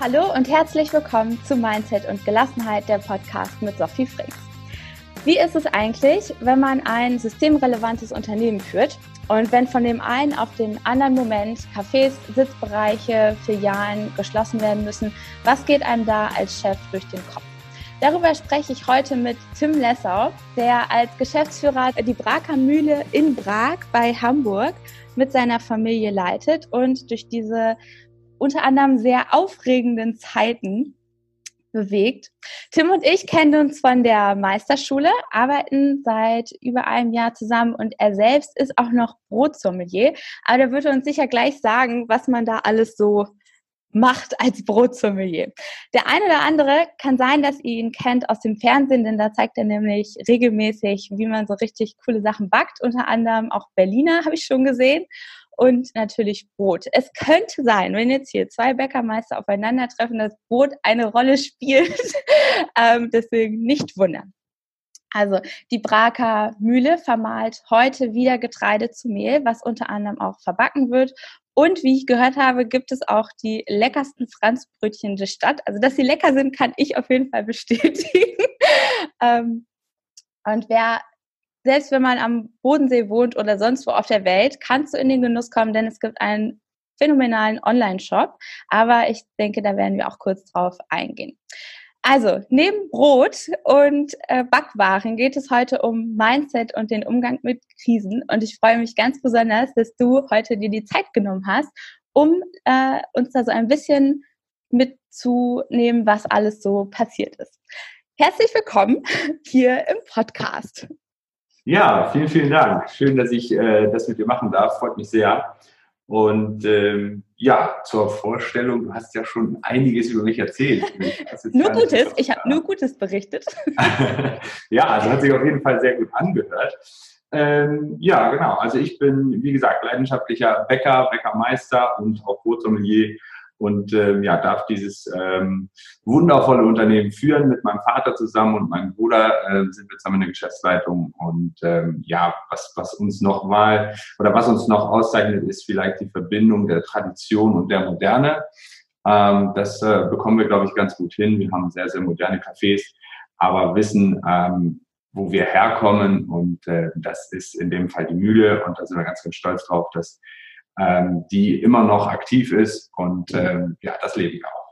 Hallo und herzlich willkommen zu Mindset und Gelassenheit, der Podcast mit Sophie Frings. Wie ist es eigentlich, wenn man ein systemrelevantes Unternehmen führt und wenn von dem einen auf den anderen Moment Cafés, Sitzbereiche, Filialen geschlossen werden müssen? Was geht einem da als Chef durch den Kopf? Darüber spreche ich heute mit Tim Lessau, der als Geschäftsführer die Braker Mühle in Prag bei Hamburg mit seiner Familie leitet und durch diese unter anderem sehr aufregenden Zeiten bewegt. Tim und ich kennen uns von der Meisterschule, arbeiten seit über einem Jahr zusammen und er selbst ist auch noch Brotsommelier. Aber der würde uns sicher gleich sagen, was man da alles so macht als Brotsommelier. Der eine oder andere kann sein, dass ihr ihn kennt aus dem Fernsehen, denn da zeigt er nämlich regelmäßig, wie man so richtig coole Sachen backt. Unter anderem auch Berliner habe ich schon gesehen und natürlich Brot. Es könnte sein, wenn jetzt hier zwei Bäckermeister aufeinandertreffen, dass Brot eine Rolle spielt. ähm, deswegen nicht wundern. Also die Braker Mühle vermahlt heute wieder Getreide zu Mehl, was unter anderem auch verbacken wird. Und wie ich gehört habe, gibt es auch die leckersten Franzbrötchen der Stadt. Also dass sie lecker sind, kann ich auf jeden Fall bestätigen. ähm, und wer selbst wenn man am Bodensee wohnt oder sonst wo auf der Welt, kannst du in den Genuss kommen, denn es gibt einen phänomenalen Online-Shop. Aber ich denke, da werden wir auch kurz drauf eingehen. Also, neben Brot und äh, Backwaren geht es heute um Mindset und den Umgang mit Krisen. Und ich freue mich ganz besonders, dass du heute dir die Zeit genommen hast, um äh, uns da so ein bisschen mitzunehmen, was alles so passiert ist. Herzlich willkommen hier im Podcast. Ja, vielen, vielen Dank. Schön, dass ich äh, das mit dir machen darf. Freut mich sehr. Und ähm, ja, zur Vorstellung, du hast ja schon einiges über mich erzählt. nur Gutes, ich habe nur Gutes berichtet. ja, also hat sich auf jeden Fall sehr gut angehört. Ähm, ja, genau. Also ich bin, wie gesagt, leidenschaftlicher Bäcker, Bäckermeister und auch Brotsommelier und ähm, ja, darf dieses ähm, wundervolle Unternehmen führen mit meinem Vater zusammen und meinem Bruder äh, sind wir zusammen in der Geschäftsleitung und ähm, ja, was, was uns noch mal oder was uns noch auszeichnet, ist vielleicht die Verbindung der Tradition und der Moderne. Ähm, das äh, bekommen wir, glaube ich, ganz gut hin. Wir haben sehr, sehr moderne Cafés, aber wissen, ähm, wo wir herkommen und äh, das ist in dem Fall die Mühle und da sind wir ganz, ganz stolz drauf, dass ähm, die immer noch aktiv ist und ähm, ja, das leben wir auch.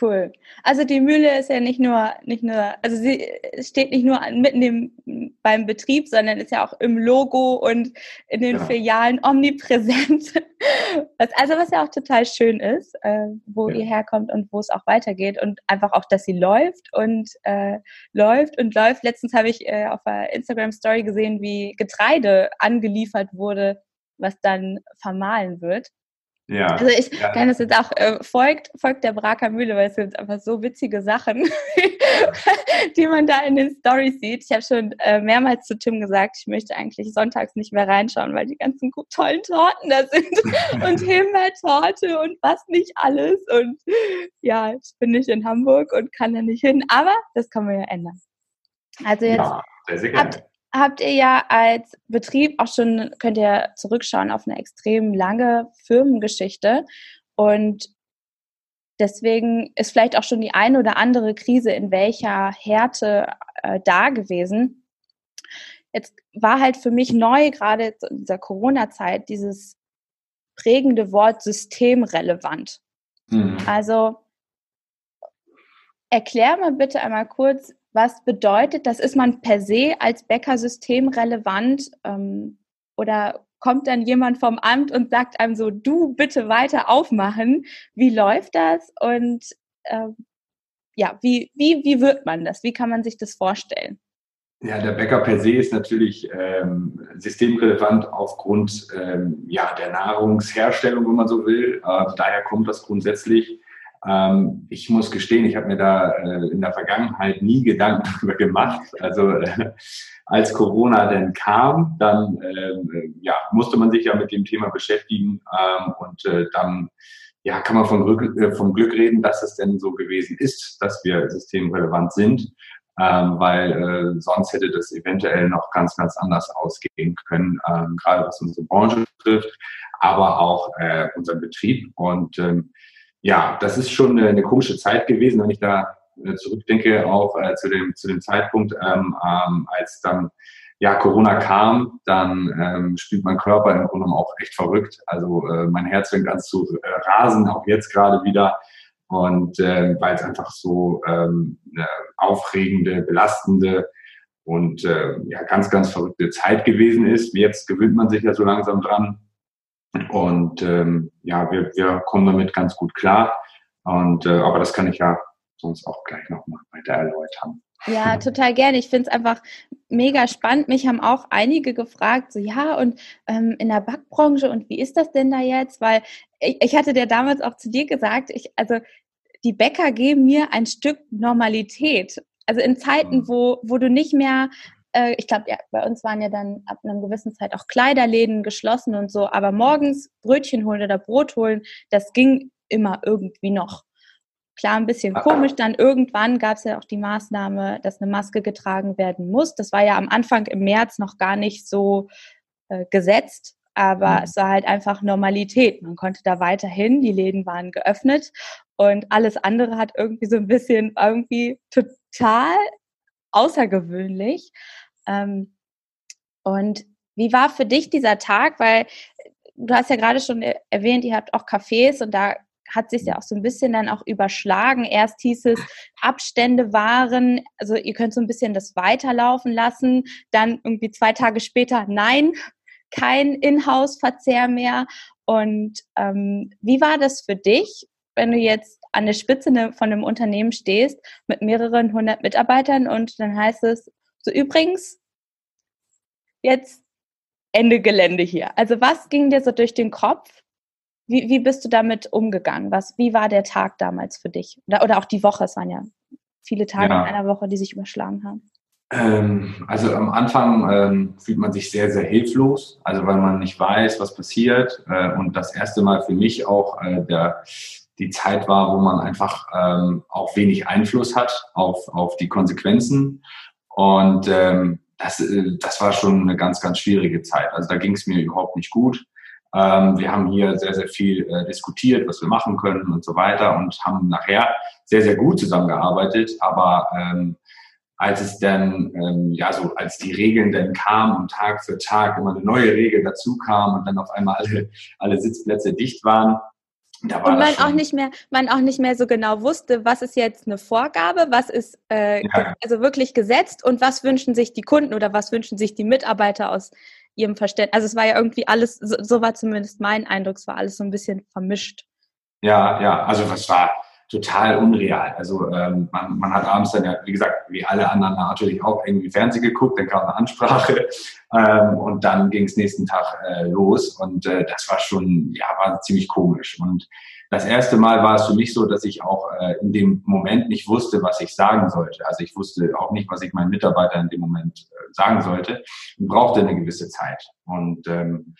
Cool. Also die Mühle ist ja nicht nur, nicht nur, also sie steht nicht nur mitten im, beim Betrieb, sondern ist ja auch im Logo und in den ja. Filialen omnipräsent. Was, also was ja auch total schön ist, äh, wo ja. ihr herkommt und wo es auch weitergeht und einfach auch, dass sie läuft und äh, läuft und läuft. Letztens habe ich äh, auf der Instagram Story gesehen, wie Getreide angeliefert wurde was dann vermahlen wird. Ja. Also ich ja. kann das jetzt auch, äh, folgt, folgt der Braker Mühle, weil es sind einfach so witzige Sachen, die man da in den Stories sieht. Ich habe schon äh, mehrmals zu Tim gesagt, ich möchte eigentlich sonntags nicht mehr reinschauen, weil die ganzen tollen Torten da sind und Himbeertorte und was nicht alles. Und ja, ich bin nicht in Hamburg und kann da nicht hin, aber das können wir ja ändern. Also jetzt ja, sehr, sehr habt, habt ihr ja als Betrieb auch schon, könnt ihr zurückschauen auf eine extrem lange Firmengeschichte. Und deswegen ist vielleicht auch schon die eine oder andere Krise in welcher Härte äh, da gewesen. Jetzt war halt für mich neu, gerade in dieser Corona-Zeit, dieses prägende Wort systemrelevant. Mhm. Also erklär mal bitte einmal kurz, was bedeutet das? Ist man per se als Bäcker systemrelevant ähm, oder kommt dann jemand vom Amt und sagt einem so, du bitte weiter aufmachen? Wie läuft das? Und ähm, ja, wie, wie, wie wird man das? Wie kann man sich das vorstellen? Ja, der Bäcker per se ist natürlich ähm, systemrelevant aufgrund ähm, ja, der Nahrungsherstellung, wenn man so will. Äh, daher kommt das grundsätzlich. Ähm, ich muss gestehen, ich habe mir da äh, in der Vergangenheit nie Gedanken darüber gemacht. Also äh, als Corona denn kam, dann äh, ja, musste man sich ja mit dem Thema beschäftigen ähm, und äh, dann ja, kann man von Glück, äh, vom Glück reden, dass es denn so gewesen ist, dass wir systemrelevant sind, ähm, weil äh, sonst hätte das eventuell noch ganz, ganz anders ausgehen können, ähm, gerade was unsere Branche betrifft, aber auch unseren Betrieb. Und ähm, ja, das ist schon eine, eine komische Zeit gewesen, wenn ich da äh, zurückdenke, auch äh, zu, dem, zu dem Zeitpunkt, ähm, ähm, als dann ja, Corona kam, dann ähm, spielt mein Körper im Grunde auch echt verrückt. Also äh, mein Herz fängt an zu äh, rasen, auch jetzt gerade wieder. Und äh, weil es einfach so ähm, eine aufregende, belastende und äh, ja, ganz, ganz verrückte Zeit gewesen ist. Jetzt gewöhnt man sich ja so langsam dran. Und ähm, ja, wir, wir kommen damit ganz gut klar. Und äh, aber das kann ich ja sonst auch gleich nochmal weiter erläutern. Ja, total gerne. Ich finde es einfach mega spannend. Mich haben auch einige gefragt, so ja, und ähm, in der Backbranche und wie ist das denn da jetzt? Weil ich, ich hatte dir damals auch zu dir gesagt, ich, also die Bäcker geben mir ein Stück Normalität. Also in Zeiten, mhm. wo, wo du nicht mehr äh, ich glaube, ja, bei uns waren ja dann ab einer gewissen Zeit auch Kleiderläden geschlossen und so, aber morgens Brötchen holen oder Brot holen, das ging immer irgendwie noch. Klar, ein bisschen ah. komisch. Dann irgendwann gab es ja auch die Maßnahme, dass eine Maske getragen werden muss. Das war ja am Anfang im März noch gar nicht so äh, gesetzt, aber mhm. es war halt einfach Normalität. Man konnte da weiterhin, die Läden waren geöffnet und alles andere hat irgendwie so ein bisschen irgendwie total außergewöhnlich. Ähm, und wie war für dich dieser Tag? Weil du hast ja gerade schon erwähnt, ihr habt auch Cafés und da hat sich ja auch so ein bisschen dann auch überschlagen. Erst hieß es, Abstände waren, also ihr könnt so ein bisschen das weiterlaufen lassen. Dann irgendwie zwei Tage später, nein, kein Inhouse-Verzehr mehr. Und ähm, wie war das für dich, wenn du jetzt an der Spitze ne, von einem Unternehmen stehst mit mehreren hundert Mitarbeitern und dann heißt es, so übrigens, jetzt Ende Gelände hier. Also was ging dir so durch den Kopf, wie, wie bist du damit umgegangen? Was, wie war der Tag damals für dich? Oder, oder auch die Woche, es waren ja viele Tage ja. in einer Woche, die sich überschlagen haben. Ähm, also am Anfang ähm, fühlt man sich sehr, sehr hilflos, also weil man nicht weiß, was passiert. Äh, und das erste Mal für mich auch äh, der, die Zeit war, wo man einfach ähm, auch wenig Einfluss hat auf, auf die Konsequenzen. Und ähm, das, äh, das war schon eine ganz, ganz schwierige Zeit. Also da ging es mir überhaupt nicht gut. Ähm, wir haben hier sehr, sehr viel äh, diskutiert, was wir machen können und so weiter und haben nachher sehr, sehr gut zusammengearbeitet. Aber ähm, als es dann, ähm, ja, so als die Regeln dann kamen und Tag für Tag immer eine neue Regel dazu kam und dann auf einmal alle, alle Sitzplätze dicht waren, und man auch nicht mehr, man auch nicht mehr so genau wusste, was ist jetzt eine Vorgabe, was ist äh, ja. also wirklich gesetzt und was wünschen sich die Kunden oder was wünschen sich die Mitarbeiter aus ihrem Verständnis. Also es war ja irgendwie alles, so, so, war zumindest mein Eindruck, es war alles so ein bisschen vermischt. Ja, ja, also es war total unreal. Also ähm, man, man hat abends dann ja, wie gesagt, wie alle anderen natürlich auch irgendwie Fernsehen geguckt, dann kam eine Ansprache ähm, und dann ging es nächsten Tag äh, los und äh, das war schon, ja, war ziemlich komisch und das erste Mal war es für mich so, dass ich auch äh, in dem Moment nicht wusste, was ich sagen sollte. Also ich wusste auch nicht, was ich meinen Mitarbeitern in dem Moment äh, sagen sollte und brauchte eine gewisse Zeit. Und ähm,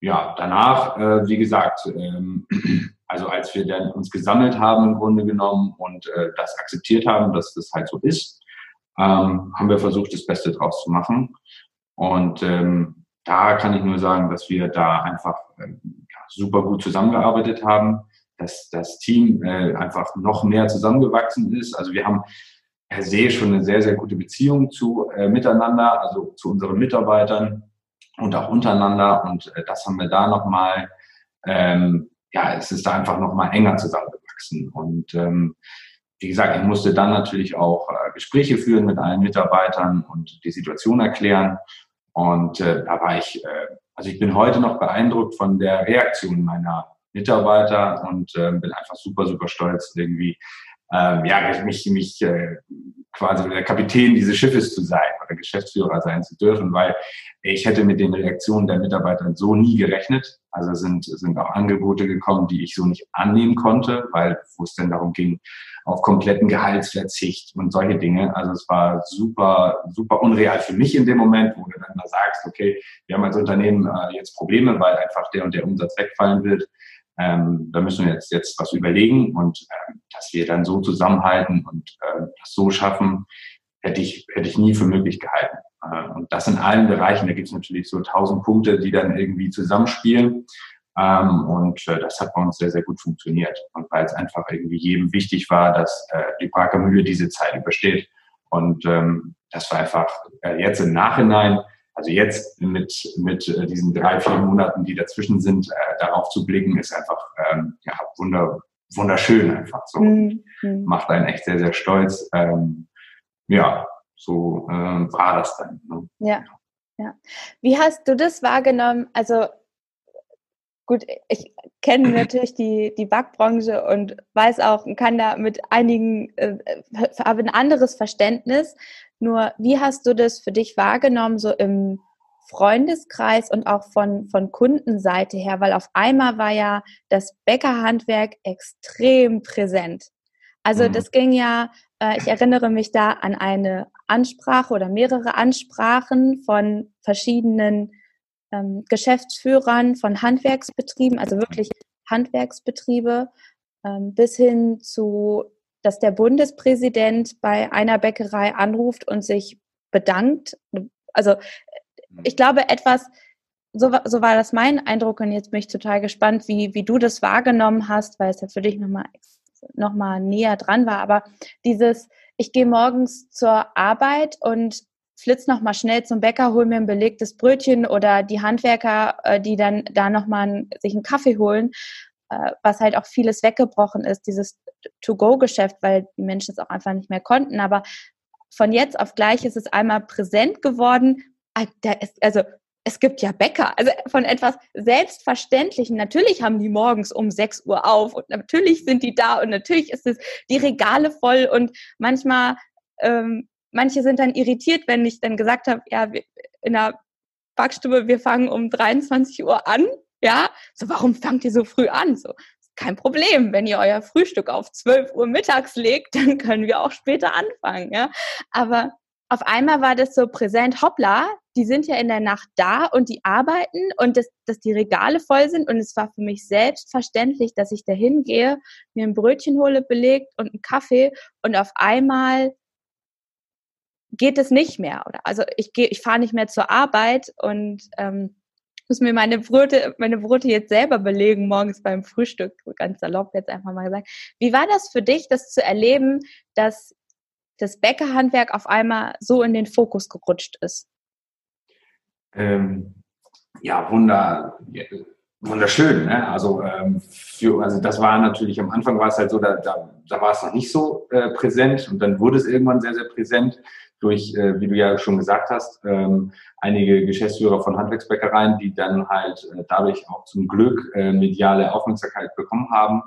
ja, danach, äh, wie gesagt, ähm, also als wir dann uns gesammelt haben im Grunde genommen und äh, das akzeptiert haben, dass das halt so ist, ähm, haben wir versucht, das Beste draus zu machen. Und ähm, da kann ich nur sagen, dass wir da einfach äh, super gut zusammengearbeitet haben, dass das Team äh, einfach noch mehr zusammengewachsen ist. Also wir haben per se schon eine sehr, sehr gute Beziehung zu äh, miteinander, also zu unseren Mitarbeitern und auch untereinander. Und äh, das haben wir da nochmal, ähm, ja, es ist da einfach nochmal enger zusammengewachsen. Und ähm, wie gesagt, ich musste dann natürlich auch äh, Gespräche führen mit allen Mitarbeitern und die Situation erklären. Und äh, da war ich äh, also ich bin heute noch beeindruckt von der Reaktion meiner Mitarbeiter und äh, bin einfach super, super stolz, irgendwie ähm, ja, mich, mich äh, quasi der Kapitän dieses Schiffes zu sein oder Geschäftsführer sein zu dürfen, weil ich hätte mit den Reaktionen der Mitarbeiter so nie gerechnet. Also sind, sind auch Angebote gekommen, die ich so nicht annehmen konnte, weil wo es denn darum ging, auf kompletten Gehaltsverzicht und solche Dinge. Also es war super, super unreal für mich in dem Moment, wo du dann da sagst, okay, wir haben als Unternehmen äh, jetzt Probleme, weil einfach der und der Umsatz wegfallen wird. Ähm, da müssen wir jetzt, jetzt was überlegen und äh, dass wir dann so zusammenhalten und äh, das so schaffen, hätte ich, hätte ich nie für möglich gehalten. Äh, und das in allen Bereichen, da gibt es natürlich so tausend Punkte, die dann irgendwie zusammenspielen. Ähm, und äh, das hat bei uns sehr, sehr gut funktioniert. Und weil es einfach irgendwie jedem wichtig war, dass äh, die Prager Mühle diese Zeit übersteht. Und ähm, das war einfach äh, jetzt im Nachhinein, also jetzt mit, mit äh, diesen drei, vier Monaten, die dazwischen sind, äh, darauf zu blicken, ist einfach ähm, ja, wunder, wunderschön einfach so. Mhm. Macht einen echt sehr, sehr stolz. Ähm, ja, so äh, war das dann. Ne? Ja, ja. Wie hast du das wahrgenommen? Also gut, ich kenne natürlich die, die Backbranche und weiß auch, kann da mit einigen, äh, habe ein anderes Verständnis. Nur, wie hast du das für dich wahrgenommen, so im Freundeskreis und auch von, von Kundenseite her? Weil auf einmal war ja das Bäckerhandwerk extrem präsent. Also mhm. das ging ja, äh, ich erinnere mich da an eine Ansprache oder mehrere Ansprachen von verschiedenen ähm, Geschäftsführern von Handwerksbetrieben, also wirklich Handwerksbetriebe, ähm, bis hin zu, dass der Bundespräsident bei einer Bäckerei anruft und sich bedankt. Also ich glaube, etwas, so, so war das mein Eindruck und jetzt bin ich total gespannt, wie, wie du das wahrgenommen hast, weil es ja für dich nochmal noch mal näher dran war. Aber dieses, ich gehe morgens zur Arbeit und flitz noch mal schnell zum Bäcker, hol mir ein belegtes Brötchen oder die Handwerker, äh, die dann da noch mal sich einen Kaffee holen, äh, was halt auch vieles weggebrochen ist, dieses To-Go-Geschäft, weil die Menschen es auch einfach nicht mehr konnten. Aber von jetzt auf gleich ist es einmal präsent geworden. Ah, also es gibt ja Bäcker, also von etwas Selbstverständlichen. Natürlich haben die morgens um 6 Uhr auf und natürlich sind die da und natürlich ist es die Regale voll und manchmal ähm, manche sind dann irritiert, wenn ich dann gesagt habe, ja, in der Backstube, wir fangen um 23 Uhr an. Ja, so warum fangt ihr so früh an? So, kein Problem. Wenn ihr euer Frühstück auf 12 Uhr mittags legt, dann können wir auch später anfangen. Ja, aber auf einmal war das so präsent, hoppla, die sind ja in der Nacht da und die arbeiten und das, dass die Regale voll sind. Und es war für mich selbstverständlich, dass ich da hingehe, mir ein Brötchen hole belegt und einen Kaffee und auf einmal geht es nicht mehr. Oder also ich gehe, ich fahre nicht mehr zur Arbeit und ähm, muss mir meine Brote, meine Brote jetzt selber belegen, morgens beim Frühstück, ganz salopp jetzt einfach mal gesagt. Wie war das für dich, das zu erleben, dass das Bäckerhandwerk auf einmal so in den Fokus gerutscht ist? Ähm, ja, wunder, wunderschön. Ne? Also, ähm, für, also das war natürlich, am Anfang war es halt so, da, da, da war es noch nicht so äh, präsent und dann wurde es irgendwann sehr, sehr präsent durch, äh, wie du ja schon gesagt hast, ähm, einige Geschäftsführer von Handwerksbäckereien, die dann halt äh, dadurch auch zum Glück äh, mediale Aufmerksamkeit bekommen haben,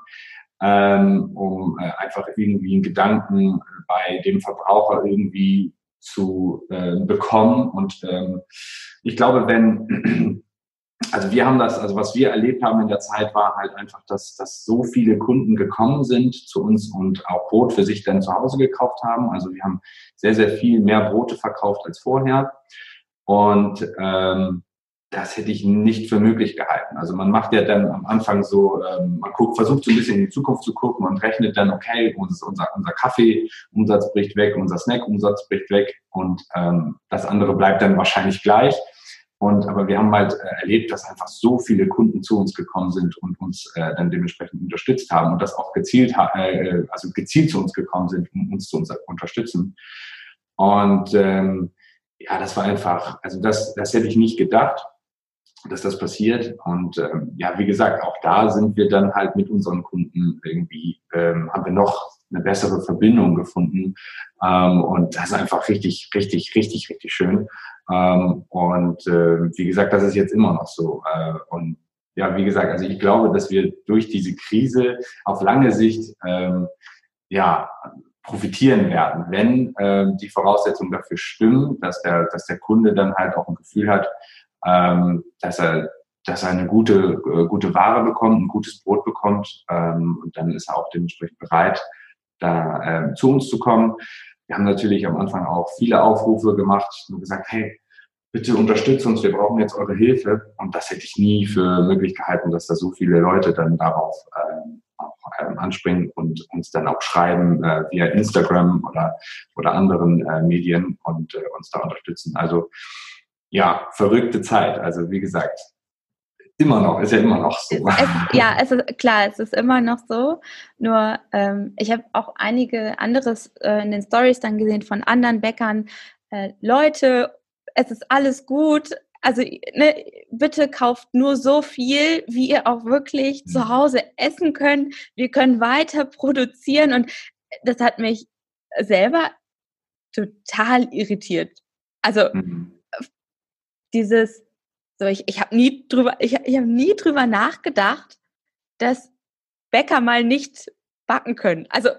ähm, um äh, einfach irgendwie einen Gedanken bei dem Verbraucher irgendwie zu äh, bekommen. Und ähm, ich glaube, wenn also wir haben das, also was wir erlebt haben in der Zeit war halt einfach, dass, dass so viele Kunden gekommen sind zu uns und auch Brot für sich dann zu Hause gekauft haben. Also wir haben sehr, sehr viel mehr Brote verkauft als vorher. Und ähm, das hätte ich nicht für möglich gehalten. Also man macht ja dann am Anfang so, ähm, man guckt, versucht so ein bisschen in die Zukunft zu gucken und rechnet dann, okay, unser, unser Kaffeeumsatz bricht weg, unser Snackumsatz bricht weg und ähm, das andere bleibt dann wahrscheinlich gleich. Und aber wir haben halt äh, erlebt, dass einfach so viele Kunden zu uns gekommen sind und uns äh, dann dementsprechend unterstützt haben und das auch gezielt, äh, also gezielt zu uns gekommen sind, um uns zu uns unterstützen. Und ähm, ja, das war einfach, also das, das hätte ich nicht gedacht, dass das passiert. Und ähm, ja, wie gesagt, auch da sind wir dann halt mit unseren Kunden irgendwie, ähm, haben wir noch eine bessere Verbindung gefunden. Ähm, und das ist einfach richtig, richtig, richtig, richtig schön. Ähm, und äh, wie gesagt, das ist jetzt immer noch so. Äh, und ja, wie gesagt, also ich glaube, dass wir durch diese Krise auf lange Sicht ähm, ja profitieren werden, wenn äh, die Voraussetzungen dafür stimmen, dass der, dass der Kunde dann halt auch ein Gefühl hat, ähm, dass er dass er eine gute, äh, gute Ware bekommt, ein gutes Brot bekommt ähm, und dann ist er auch dementsprechend bereit, da äh, zu uns zu kommen. Wir haben natürlich am Anfang auch viele Aufrufe gemacht und gesagt, hey, bitte unterstützt uns, wir brauchen jetzt eure Hilfe. Und das hätte ich nie für möglich gehalten, dass da so viele Leute dann darauf ähm, auch ähm, anspringen und uns dann auch schreiben äh, via Instagram oder, oder anderen äh, Medien und äh, uns da unterstützen. Also ja, verrückte Zeit. Also wie gesagt, Immer noch, ist ja immer noch so. Es, ja, es ist klar, es ist immer noch so. Nur ähm, ich habe auch einige anderes äh, in den Stories dann gesehen von anderen Bäckern. Äh, Leute, es ist alles gut. Also ne, bitte kauft nur so viel, wie ihr auch wirklich zu mhm. Hause essen könnt. Wir können weiter produzieren und das hat mich selber total irritiert. Also mhm. dieses so, ich, ich habe nie drüber, ich, ich habe nie drüber nachgedacht, dass Bäcker mal nicht backen können. Also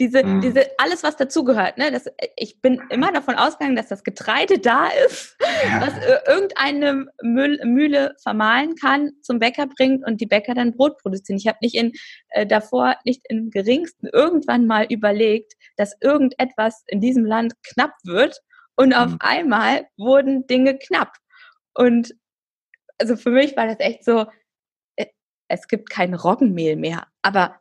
diese, mhm. diese, alles, was dazugehört, ne, das, ich bin immer davon ausgegangen, dass das Getreide da ist, ja. was irgendeine Müll, Mühle vermahlen kann, zum Bäcker bringt und die Bäcker dann Brot produzieren. Ich habe nicht in, äh, davor nicht im geringsten irgendwann mal überlegt, dass irgendetwas in diesem Land knapp wird und mhm. auf einmal wurden Dinge knapp. Und also für mich war das echt so, äh, es gibt kein Roggenmehl mehr. Aber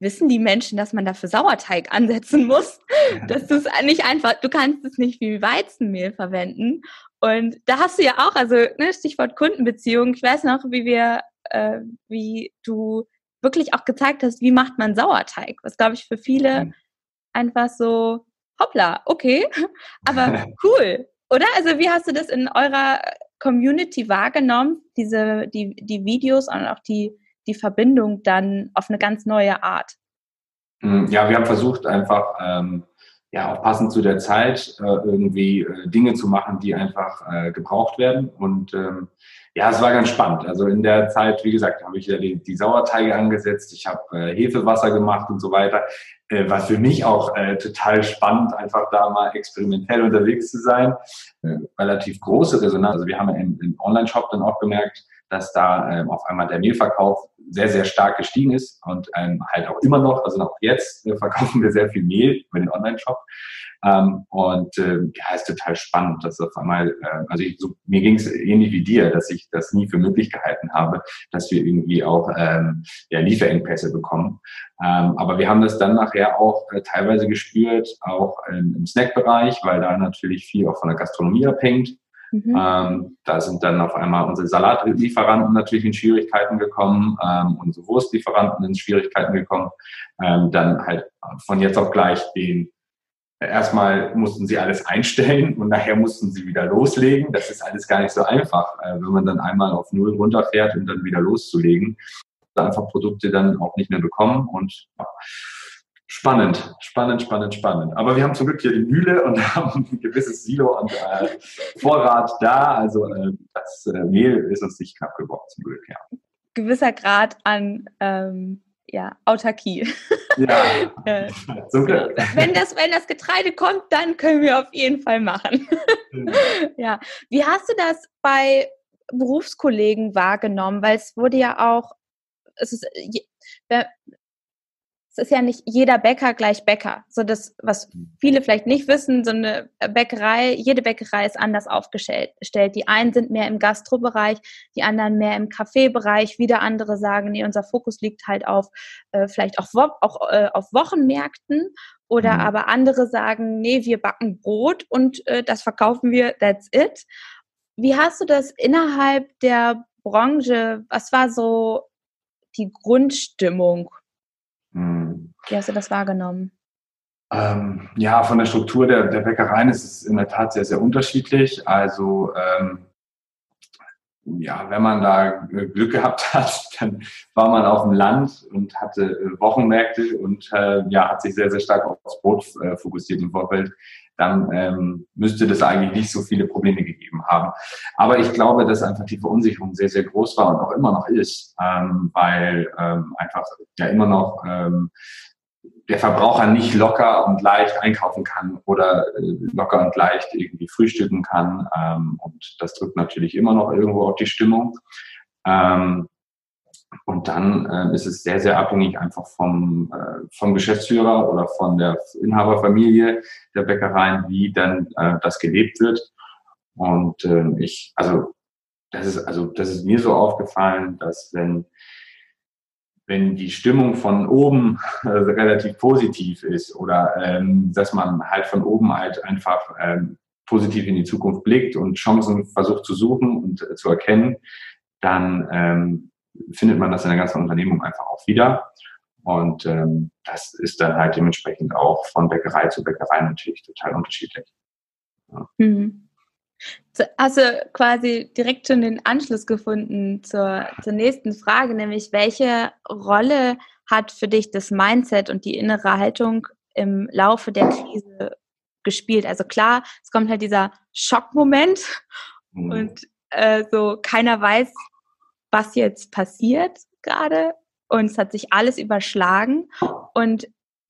wissen die Menschen, dass man dafür Sauerteig ansetzen muss? Dass du es nicht einfach, du kannst es nicht wie Weizenmehl verwenden. Und da hast du ja auch, also ne, Stichwort Kundenbeziehung. Ich weiß noch, wie wir, äh, wie du wirklich auch gezeigt hast, wie macht man Sauerteig, was glaube ich für viele mhm. einfach so, hoppla, okay, aber cool, oder? Also wie hast du das in eurer Community wahrgenommen, diese, die, die Videos und auch die, die Verbindung dann auf eine ganz neue Art? Mm, ja, wir haben versucht einfach, ähm, ja, auch passend zu der Zeit äh, irgendwie äh, Dinge zu machen, die einfach äh, gebraucht werden. Und ähm, ja, es war ganz spannend. Also in der Zeit, wie gesagt, habe ich ja die, die Sauerteige angesetzt, ich habe äh, Hefewasser gemacht und so weiter. Äh, war für mich auch äh, total spannend, einfach da mal experimentell unterwegs zu sein. Äh, relativ große Resonanz. Also wir haben im, im Online-Shop dann auch gemerkt, dass da ähm, auf einmal der Mehlverkauf sehr, sehr stark gestiegen ist und ähm, halt auch immer noch, also auch jetzt äh, verkaufen wir sehr viel Mehl über den Online-Shop. Ähm, und äh, ja, ist total spannend, dass auf einmal, äh, also ich, so, mir ging es ähnlich wie dir, dass ich das nie für möglich gehalten habe, dass wir irgendwie auch ähm, ja, Lieferengpässe bekommen. Ähm, aber wir haben das dann nachher auch äh, teilweise gespürt, auch ähm, im Snackbereich, weil da natürlich viel auch von der Gastronomie abhängt. Mhm. Ähm, da sind dann auf einmal unsere Salatlieferanten natürlich in Schwierigkeiten gekommen, ähm, unsere Wurstlieferanten in Schwierigkeiten gekommen. Ähm, dann halt von jetzt auf gleich den Erstmal mussten sie alles einstellen und nachher mussten sie wieder loslegen. Das ist alles gar nicht so einfach, äh, wenn man dann einmal auf Null runterfährt und dann wieder loszulegen. Einfach Produkte dann auch nicht mehr bekommen und ja, spannend, spannend, spannend, spannend. Aber wir haben zum Glück hier die Mühle und haben ein gewisses Silo und äh, Vorrat da. Also äh, das äh, Mehl ist uns nicht knapp geworden, zum Glück, ja. Gewisser Grad an ähm, ja, Autarkie. Ja, äh, zum Glück. Wenn das, wenn das Getreide kommt, dann können wir auf jeden Fall machen. ja. Wie hast du das bei Berufskollegen wahrgenommen? Weil es wurde ja auch, es ist, ist ja nicht jeder Bäcker gleich Bäcker. So das, was viele vielleicht nicht wissen, so eine Bäckerei, jede Bäckerei ist anders aufgestellt. Die einen sind mehr im Gastrobereich, die anderen mehr im Kaffeebereich. Wieder andere sagen, nee, unser Fokus liegt halt auf äh, vielleicht auch, wo, auch äh, auf Wochenmärkten. Oder mhm. aber andere sagen, nee, wir backen Brot und äh, das verkaufen wir, that's it. Wie hast du das innerhalb der Branche, was war so die Grundstimmung hm. Wie hast du das wahrgenommen? Ähm, ja, von der Struktur der, der Bäckereien ist es in der Tat sehr, sehr unterschiedlich. Also ähm, ja, wenn man da Glück gehabt hat, dann war man auf dem Land und hatte äh, Wochenmärkte und äh, ja, hat sich sehr, sehr stark aufs Brot äh, fokussiert im Vorfeld dann ähm, müsste das eigentlich nicht so viele Probleme gegeben haben. Aber ich glaube, dass einfach die Verunsicherung sehr, sehr groß war und auch immer noch ist, ähm, weil ähm, einfach ja immer noch ähm, der Verbraucher nicht locker und leicht einkaufen kann oder äh, locker und leicht irgendwie frühstücken kann. Ähm, und das drückt natürlich immer noch irgendwo auf die Stimmung. Ähm, und dann äh, ist es sehr, sehr abhängig einfach vom, äh, vom Geschäftsführer oder von der Inhaberfamilie der Bäckereien, wie dann äh, das gelebt wird. Und äh, ich, also das ist, also das ist mir so aufgefallen, dass wenn wenn die Stimmung von oben äh, relativ positiv ist oder ähm, dass man halt von oben halt einfach ähm, positiv in die Zukunft blickt und Chancen versucht zu suchen und äh, zu erkennen, dann ähm, findet man das in der ganzen Unternehmung einfach auch wieder. Und ähm, das ist dann halt dementsprechend auch von Bäckerei zu Bäckerei natürlich total unterschiedlich. Ja. Mhm. Hast du quasi direkt schon den Anschluss gefunden zur, zur nächsten Frage, nämlich welche Rolle hat für dich das Mindset und die innere Haltung im Laufe der Krise gespielt? Also klar, es kommt halt dieser Schockmoment mhm. und äh, so keiner weiß, was jetzt passiert gerade. Und es hat sich alles überschlagen. Und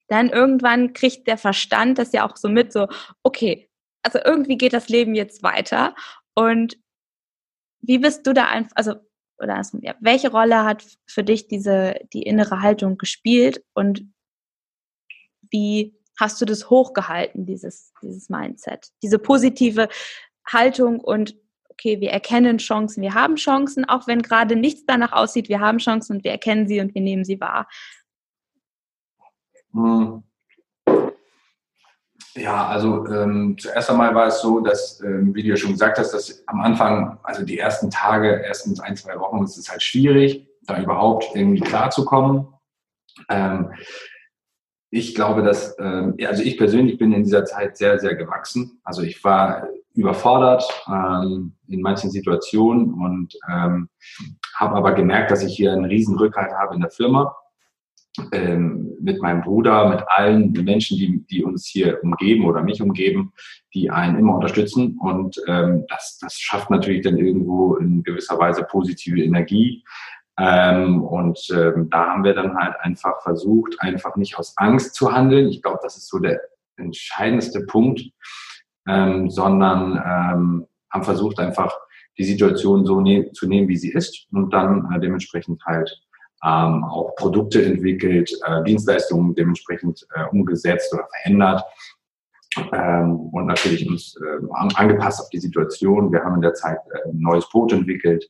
dann irgendwann kriegt der Verstand das ja auch so mit, so, okay, also irgendwie geht das Leben jetzt weiter. Und wie bist du da einfach, also, oder also, ja, welche Rolle hat für dich diese, die innere Haltung gespielt? Und wie hast du das hochgehalten, dieses, dieses Mindset, diese positive Haltung? Und okay, wir erkennen Chancen, wir haben Chancen, auch wenn gerade nichts danach aussieht, wir haben Chancen und wir erkennen sie und wir nehmen sie wahr. Hm. Ja, also ähm, zuerst einmal war es so, dass, ähm, wie du ja schon gesagt hast, dass am Anfang, also die ersten Tage, ersten ein, zwei Wochen, ist es halt schwierig, da überhaupt irgendwie klarzukommen. Ähm, ich glaube, dass, ähm, also ich persönlich bin in dieser Zeit sehr, sehr gewachsen. Also ich war überfordert ähm, in manchen Situationen und ähm, habe aber gemerkt, dass ich hier einen riesen Rückhalt habe in der Firma ähm, mit meinem Bruder, mit allen Menschen, die, die uns hier umgeben oder mich umgeben, die einen immer unterstützen. Und ähm, das, das schafft natürlich dann irgendwo in gewisser Weise positive Energie. Ähm, und ähm, da haben wir dann halt einfach versucht, einfach nicht aus Angst zu handeln. Ich glaube, das ist so der entscheidendste Punkt, ähm, sondern ähm, haben versucht, einfach die Situation so ne zu nehmen, wie sie ist und dann äh, dementsprechend halt ähm, auch Produkte entwickelt, äh, Dienstleistungen dementsprechend äh, umgesetzt oder verändert ähm, und natürlich uns äh, angepasst auf die Situation. Wir haben in der Zeit äh, ein neues Brot entwickelt.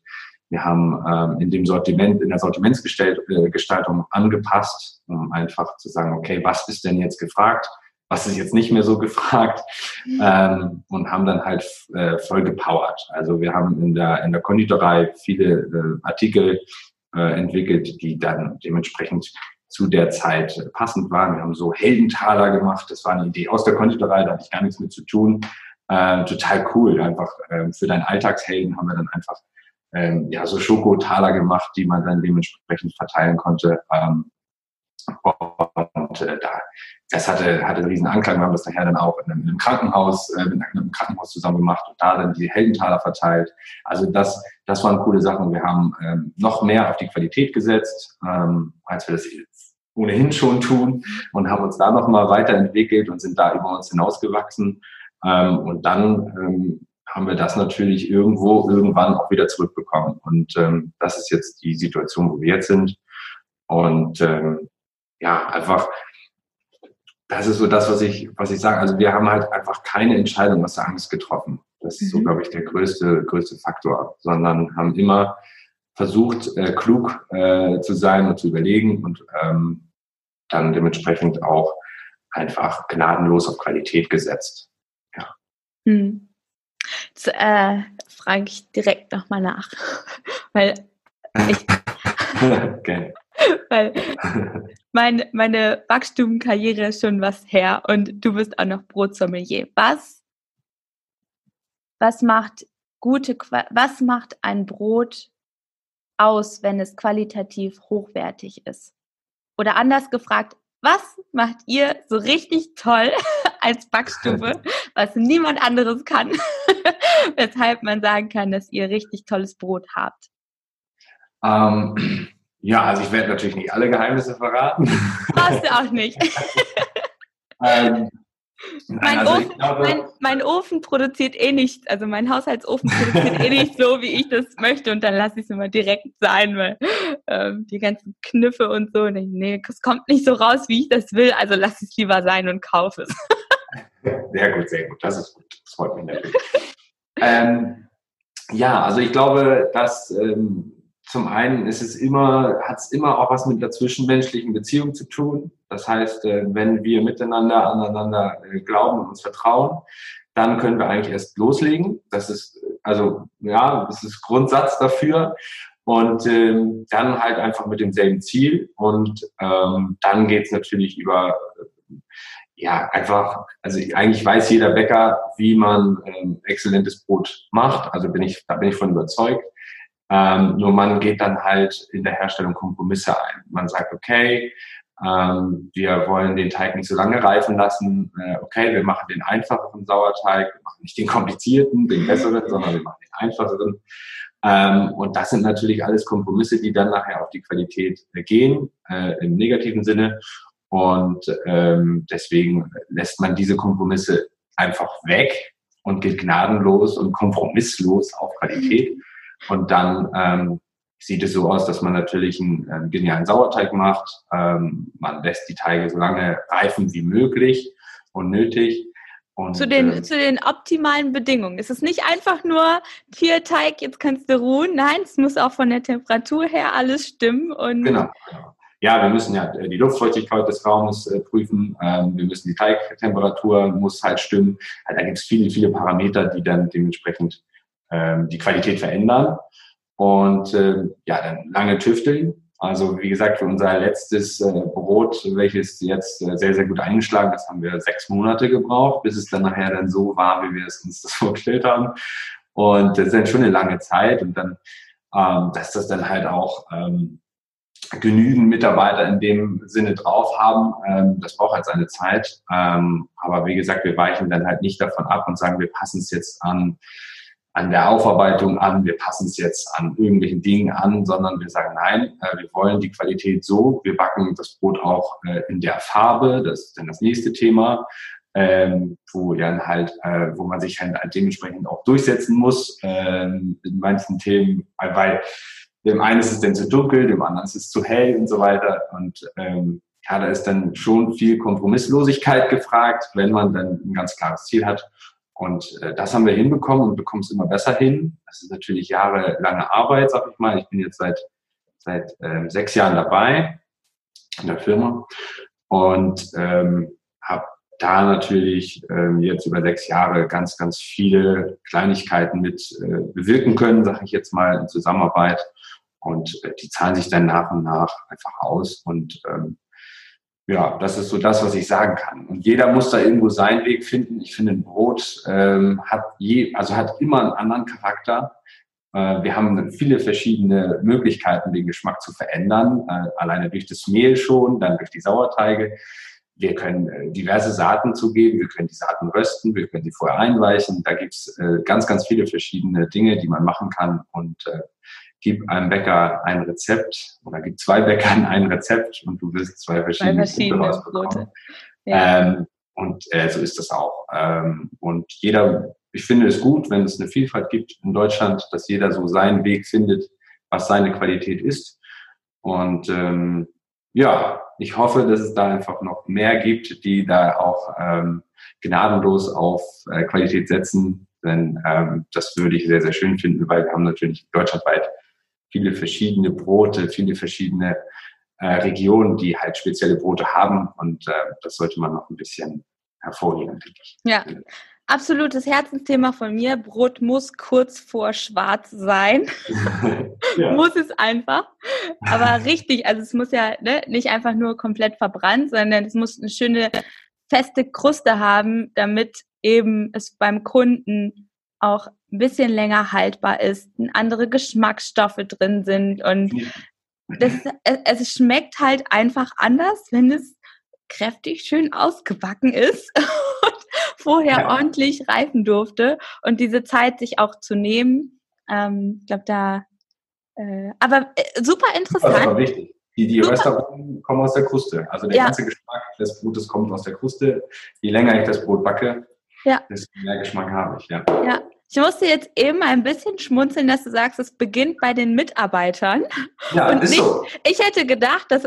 Wir haben ähm, in dem Sortiment, in der Sortimentsgestaltung äh, angepasst, um einfach zu sagen, okay, was ist denn jetzt gefragt? Was ist jetzt nicht mehr so gefragt? Mhm. Ähm, und haben dann halt äh, voll gepowert. Also wir haben in der, in der Konditorei viele äh, Artikel äh, entwickelt, die dann dementsprechend zu der Zeit passend waren. Wir haben so Heldentaler gemacht. Das war eine Idee aus der Konditorei, da hatte ich gar nichts mit zu tun. Äh, total cool. Einfach äh, für deinen Alltagshelden haben wir dann einfach ähm, ja so Schokotaler gemacht, die man dann dementsprechend verteilen konnte. Ähm, und äh, da, das hatte, hatte einen riesen Anklang. Wir haben das nachher dann auch in einem, in einem Krankenhaus, äh, mit einem Krankenhaus zusammen gemacht und da dann die Heldentaler verteilt. Also das, das waren coole Sachen. Wir haben ähm, noch mehr auf die Qualität gesetzt, ähm, als wir das ohnehin schon tun und haben uns da nochmal weiterentwickelt und sind da über uns hinausgewachsen. Ähm, und dann ähm, haben wir das natürlich irgendwo irgendwann auch wieder zurückbekommen. Und ähm, das ist jetzt die Situation, wo wir jetzt sind. Und ähm, ja, einfach, das ist so das, was ich, was ich sage. Also wir haben halt einfach keine Entscheidung aus der Angst getroffen. Das ist so, mhm. glaube ich, der größte, größte Faktor, sondern haben immer versucht, äh, klug äh, zu sein und zu überlegen und ähm, dann dementsprechend auch einfach gnadenlos auf Qualität gesetzt. Ja. Hm. Jetzt äh, frage ich direkt nochmal nach, weil ich, okay. Weil mein, meine Backstubenkarriere ist schon was her und du bist auch noch Brotsommelier. Was, was macht gute, was macht ein Brot aus, wenn es qualitativ hochwertig ist? Oder anders gefragt, was macht ihr so richtig toll als Backstube, was niemand anderes kann, weshalb man sagen kann, dass ihr richtig tolles Brot habt? Ähm, ja, also ich werde natürlich nicht alle Geheimnisse verraten. Brauchst du auch nicht. ähm, mein, also Ofen, glaube, mein, mein, Ofen produziert eh nicht, also mein Haushaltsofen produziert eh nicht so, wie ich das möchte und dann lasse ich es immer direkt sein, weil ähm, die ganzen Kniffe und so, nee, nee, es kommt nicht so raus, wie ich das will, also lass es lieber sein und kaufe es. sehr gut, sehr gut, das ist gut, das freut mich natürlich. ähm, ja, also ich glaube, dass ähm, zum einen ist es immer, hat es immer auch was mit der zwischenmenschlichen Beziehung zu tun. Das heißt, äh, wenn wir miteinander aneinander äh, glauben und uns vertrauen, dann können wir eigentlich erst loslegen. Das ist also ja, das ist Grundsatz dafür. Und ähm, dann halt einfach mit demselben Ziel. Und ähm, dann geht's natürlich über ja, einfach, also eigentlich weiß jeder Bäcker, wie man ähm, exzellentes Brot macht. Also bin ich, da bin ich von überzeugt. Ähm, nur man geht dann halt in der Herstellung Kompromisse ein. Man sagt, okay, ähm, wir wollen den Teig nicht so lange reifen lassen. Äh, okay, wir machen den einfacheren Sauerteig, wir machen nicht den komplizierten, den besseren, sondern wir machen den einfacheren. Ähm, und das sind natürlich alles Kompromisse, die dann nachher auf die Qualität äh, gehen, äh, im negativen Sinne. Und ähm, deswegen lässt man diese Kompromisse einfach weg und geht gnadenlos und kompromisslos auf Qualität. Und dann ähm, sieht es so aus, dass man natürlich einen, einen genialen Sauerteig macht. Ähm, man lässt die Teige so lange reifen wie möglich und nötig. Und, zu, den, äh, zu den optimalen Bedingungen. Es ist nicht einfach nur vier Teig, jetzt kannst du ruhen. Nein, es muss auch von der Temperatur her alles stimmen. Und genau. genau ja, wir müssen ja die Luftfeuchtigkeit des Raumes äh, prüfen, ähm, wir müssen die Teigtemperatur muss halt stimmen. Also da gibt es viele, viele Parameter, die dann dementsprechend ähm, die Qualität verändern. Und äh, ja, dann lange tüfteln. Also wie gesagt, für unser letztes äh, Brot, welches jetzt äh, sehr, sehr gut eingeschlagen ist, haben wir sechs Monate gebraucht, bis es dann nachher dann so war, wie wir es uns das vorgestellt haben. Und das ist dann schon eine lange Zeit. Und dann, ähm, dass das dann halt auch ähm, genügend Mitarbeiter in dem Sinne drauf haben. Ähm, das braucht halt seine Zeit. Ähm, aber wie gesagt, wir weichen dann halt nicht davon ab und sagen, wir passen es jetzt an, an der Aufarbeitung an, wir passen es jetzt an irgendwelchen Dingen an, sondern wir sagen, nein, äh, wir wollen die Qualität so, wir backen das Brot auch äh, in der Farbe, das ist dann das nächste Thema. Ähm, wo dann halt, äh, wo man sich halt dementsprechend auch durchsetzen muss ähm, in manchen Themen, weil dem einen ist es dann zu dunkel, dem anderen ist es zu hell und so weiter. Und ähm, ja, da ist dann schon viel Kompromisslosigkeit gefragt, wenn man dann ein ganz klares Ziel hat. Und äh, das haben wir hinbekommen und bekommen es immer besser hin. Das ist natürlich jahrelange Arbeit, sag ich mal. Ich bin jetzt seit seit ähm, sechs Jahren dabei in der Firma und ähm, habe da natürlich ähm, jetzt über sechs Jahre ganz, ganz viele Kleinigkeiten mit äh, bewirken können, sage ich jetzt mal, in Zusammenarbeit. Und äh, die zahlen sich dann nach und nach einfach aus. Und ähm, ja, das ist so das, was ich sagen kann. Und jeder muss da irgendwo seinen Weg finden. Ich finde, ein Brot ähm, hat je, also hat immer einen anderen Charakter. Äh, wir haben viele verschiedene Möglichkeiten, den Geschmack zu verändern. Äh, alleine durch das Mehl schon, dann durch die Sauerteige. Wir können äh, diverse Saaten zugeben, wir können die Saaten rösten, wir können sie vorher einweichen. Da gibt's äh, ganz, ganz viele verschiedene Dinge, die man machen kann. Und äh, gib einem Bäcker ein Rezept oder gib zwei Bäckern ein Rezept und du wirst zwei verschiedene, verschiedene rausbekommen. Ja. Ähm, und äh, so ist das auch. Ähm, und jeder, ich finde es gut, wenn es eine Vielfalt gibt in Deutschland, dass jeder so seinen Weg findet, was seine Qualität ist. Und ähm, ja, ich hoffe, dass es da einfach noch mehr gibt, die da auch ähm, gnadenlos auf äh, Qualität setzen. Denn ähm, das würde ich sehr, sehr schön finden, weil wir haben natürlich deutschlandweit viele verschiedene Brote, viele verschiedene äh, Regionen, die halt spezielle Brote haben. Und äh, das sollte man noch ein bisschen hervorheben, denke ich. Ja. Absolutes Herzensthema von mir. Brot muss kurz vor schwarz sein. ja. muss es einfach. Aber richtig, also es muss ja ne, nicht einfach nur komplett verbrannt, sondern es muss eine schöne feste Kruste haben, damit eben es beim Kunden auch ein bisschen länger haltbar ist, andere Geschmacksstoffe drin sind und das, es schmeckt halt einfach anders, wenn es kräftig schön ausgebacken ist und vorher ja. ordentlich reifen durfte und diese Zeit sich auch zu nehmen. Ähm, ich glaube, da, äh, aber äh, super interessant. Das war wichtig. Die, die Röstaromen kommen aus der Kruste. Also der ja. ganze Geschmack des Brotes kommt aus der Kruste. Je länger ich das Brot backe, ja. desto mehr Geschmack habe ich. Ja. ja. Ich musste jetzt eben ein bisschen schmunzeln, dass du sagst, es beginnt bei den Mitarbeitern. Ja, und ist nicht, so. Ich hätte gedacht, dass,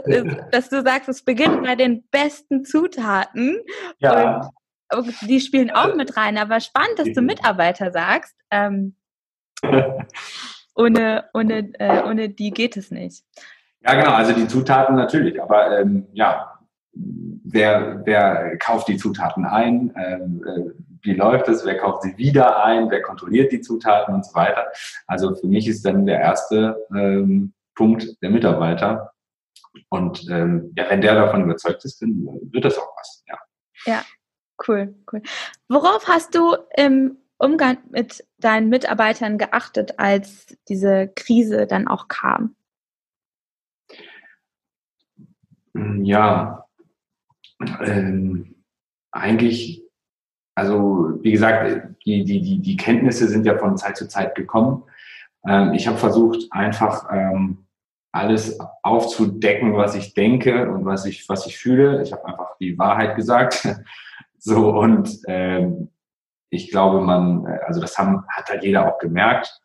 dass du sagst, es beginnt bei den besten Zutaten. Ja. Und die spielen auch mit rein. Aber spannend, dass du Mitarbeiter sagst. Ähm, ohne, ohne, äh, ohne die geht es nicht. Ja, genau. Also die Zutaten natürlich. Aber ähm, ja, wer, wer kauft die Zutaten ein? Ähm, äh, wie läuft es, wer kauft sie wieder ein, wer kontrolliert die Zutaten und so weiter. Also für mich ist dann der erste ähm, Punkt der Mitarbeiter. Und ähm, ja, wenn der davon überzeugt ist, dann wird das auch was. Ja. Ja, cool, cool. Worauf hast du im Umgang mit deinen Mitarbeitern geachtet, als diese Krise dann auch kam? Ja, ähm, eigentlich, also wie gesagt, die, die, die, die Kenntnisse sind ja von Zeit zu Zeit gekommen. Ähm, ich habe versucht, einfach ähm, alles aufzudecken, was ich denke und was ich, was ich fühle. Ich habe einfach die Wahrheit gesagt. so und ähm, ich glaube, man, also das haben, hat halt jeder auch gemerkt.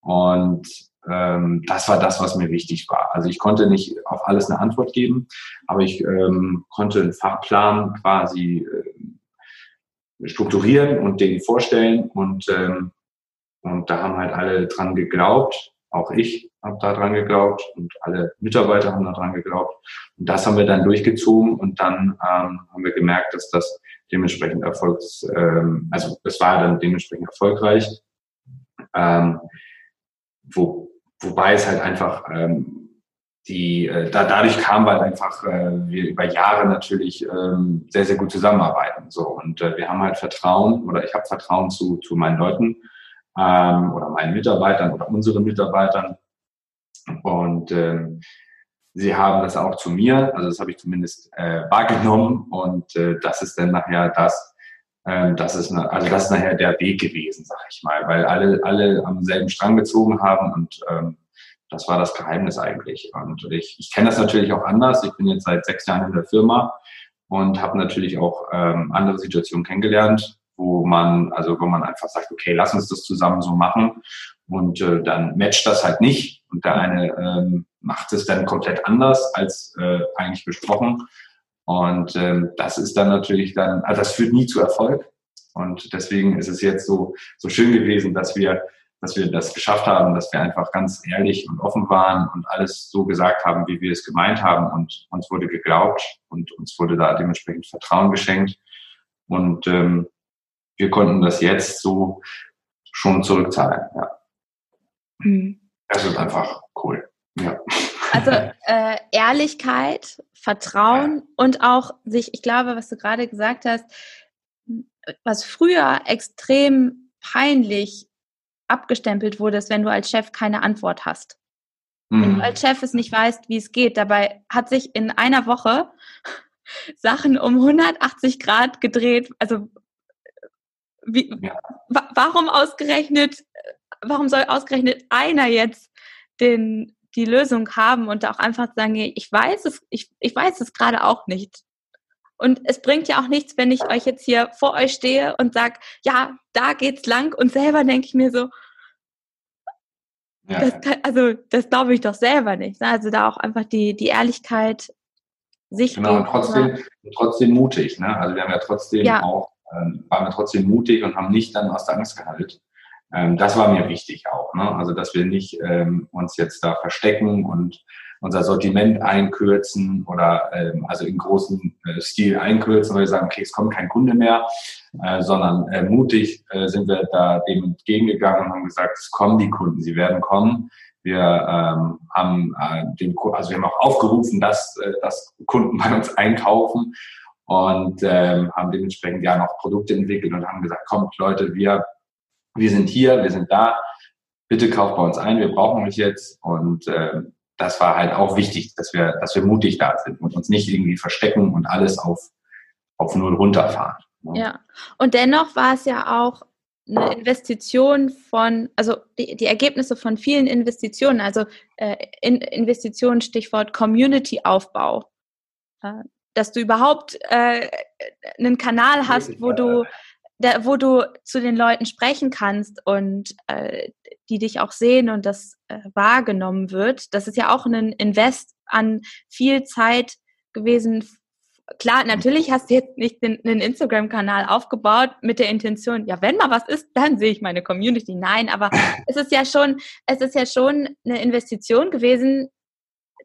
Und ähm, das war das, was mir wichtig war. Also ich konnte nicht auf alles eine Antwort geben, aber ich ähm, konnte einen Fahrplan quasi äh, strukturieren und den vorstellen und ähm, und da haben halt alle dran geglaubt, auch ich habe da dran geglaubt und alle Mitarbeiter haben da dran geglaubt. Und das haben wir dann durchgezogen und dann ähm, haben wir gemerkt, dass das dementsprechend erfolgs, ähm, also es war dann dementsprechend erfolgreich. Ähm, wo, wobei es halt einfach ähm, die äh, da, dadurch kam, weil einfach äh, wir über Jahre natürlich ähm, sehr, sehr gut zusammenarbeiten. So und äh, wir haben halt Vertrauen oder ich habe Vertrauen zu, zu meinen Leuten ähm, oder meinen Mitarbeitern oder unseren Mitarbeitern. Und ähm, sie haben das auch zu mir, also das habe ich zumindest äh, wahrgenommen und äh, das ist dann nachher das, ähm, das ist eine, also das ist nachher der Weg gewesen, sag ich mal, weil alle alle am selben Strang gezogen haben und ähm, das war das Geheimnis eigentlich. Und ich, ich kenne das natürlich auch anders. Ich bin jetzt seit sechs Jahren in der Firma und habe natürlich auch ähm, andere Situationen kennengelernt, wo man, also wo man einfach sagt, okay, lass uns das zusammen so machen und äh, dann matcht das halt nicht und der eine ähm, macht es dann komplett anders als äh, eigentlich besprochen und ähm, das ist dann natürlich dann, also das führt nie zu Erfolg und deswegen ist es jetzt so so schön gewesen, dass wir dass wir das geschafft haben, dass wir einfach ganz ehrlich und offen waren und alles so gesagt haben, wie wir es gemeint haben und uns wurde geglaubt und uns wurde da dementsprechend Vertrauen geschenkt und ähm, wir konnten das jetzt so schon zurückzahlen. Ja. Mhm. Das ist einfach cool. Ja. Also äh, Ehrlichkeit, Vertrauen ja. und auch sich, ich glaube, was du gerade gesagt hast, was früher extrem peinlich abgestempelt wurde, ist, wenn du als Chef keine Antwort hast. Mhm. Wenn du mhm. als Chef es nicht weißt, wie es geht. Dabei hat sich in einer Woche Sachen um 180 Grad gedreht. Also wie, ja. wa warum ausgerechnet, warum soll ausgerechnet einer jetzt den, die Lösung haben und auch einfach sagen, ich weiß es, ich, ich weiß es gerade auch nicht. Und es bringt ja auch nichts, wenn ich euch jetzt hier vor euch stehe und sage, ja, da geht's lang und selber denke ich mir so, ja. das kann, also das glaube ich doch selber nicht. Ne? Also da auch einfach die, die Ehrlichkeit sich. Genau, und trotzdem, trotzdem mutig. Ne? Also wir haben ja trotzdem ja. auch ähm, waren wir trotzdem mutig und haben nicht dann aus der Angst gehandelt. Ähm, das war mir wichtig auch. Ne? Also, dass wir nicht ähm, uns jetzt da verstecken und unser Sortiment einkürzen oder ähm, also in großen äh, Stil einkürzen, weil wir sagen, okay, es kommt kein Kunde mehr, äh, sondern äh, mutig äh, sind wir da dem entgegengegangen und haben gesagt, es kommen die Kunden, sie werden kommen. Wir ähm, haben äh, den, also wir haben auch aufgerufen, dass, äh, dass Kunden bei uns einkaufen und ähm, haben dementsprechend ja noch Produkte entwickelt und haben gesagt, kommt Leute, wir, wir sind hier, wir sind da, bitte kauft bei uns ein, wir brauchen euch jetzt und äh, das war halt auch wichtig, dass wir, dass wir mutig da sind und uns nicht irgendwie verstecken und alles auf, auf null runterfahren. Ne? Ja, und dennoch war es ja auch eine Investition von, also die, die Ergebnisse von vielen Investitionen, also äh, in, Investitionen, Stichwort Community-Aufbau. Äh, dass du überhaupt äh, einen Kanal hast, wo du, da, wo du zu den Leuten sprechen kannst und äh, die dich auch sehen und das äh, wahrgenommen wird. Das ist ja auch ein Invest an viel Zeit gewesen. Klar, natürlich hast du jetzt nicht einen Instagram-Kanal aufgebaut mit der Intention, ja, wenn mal was ist, dann sehe ich meine Community. Nein, aber es ist ja schon, es ist ja schon eine Investition gewesen,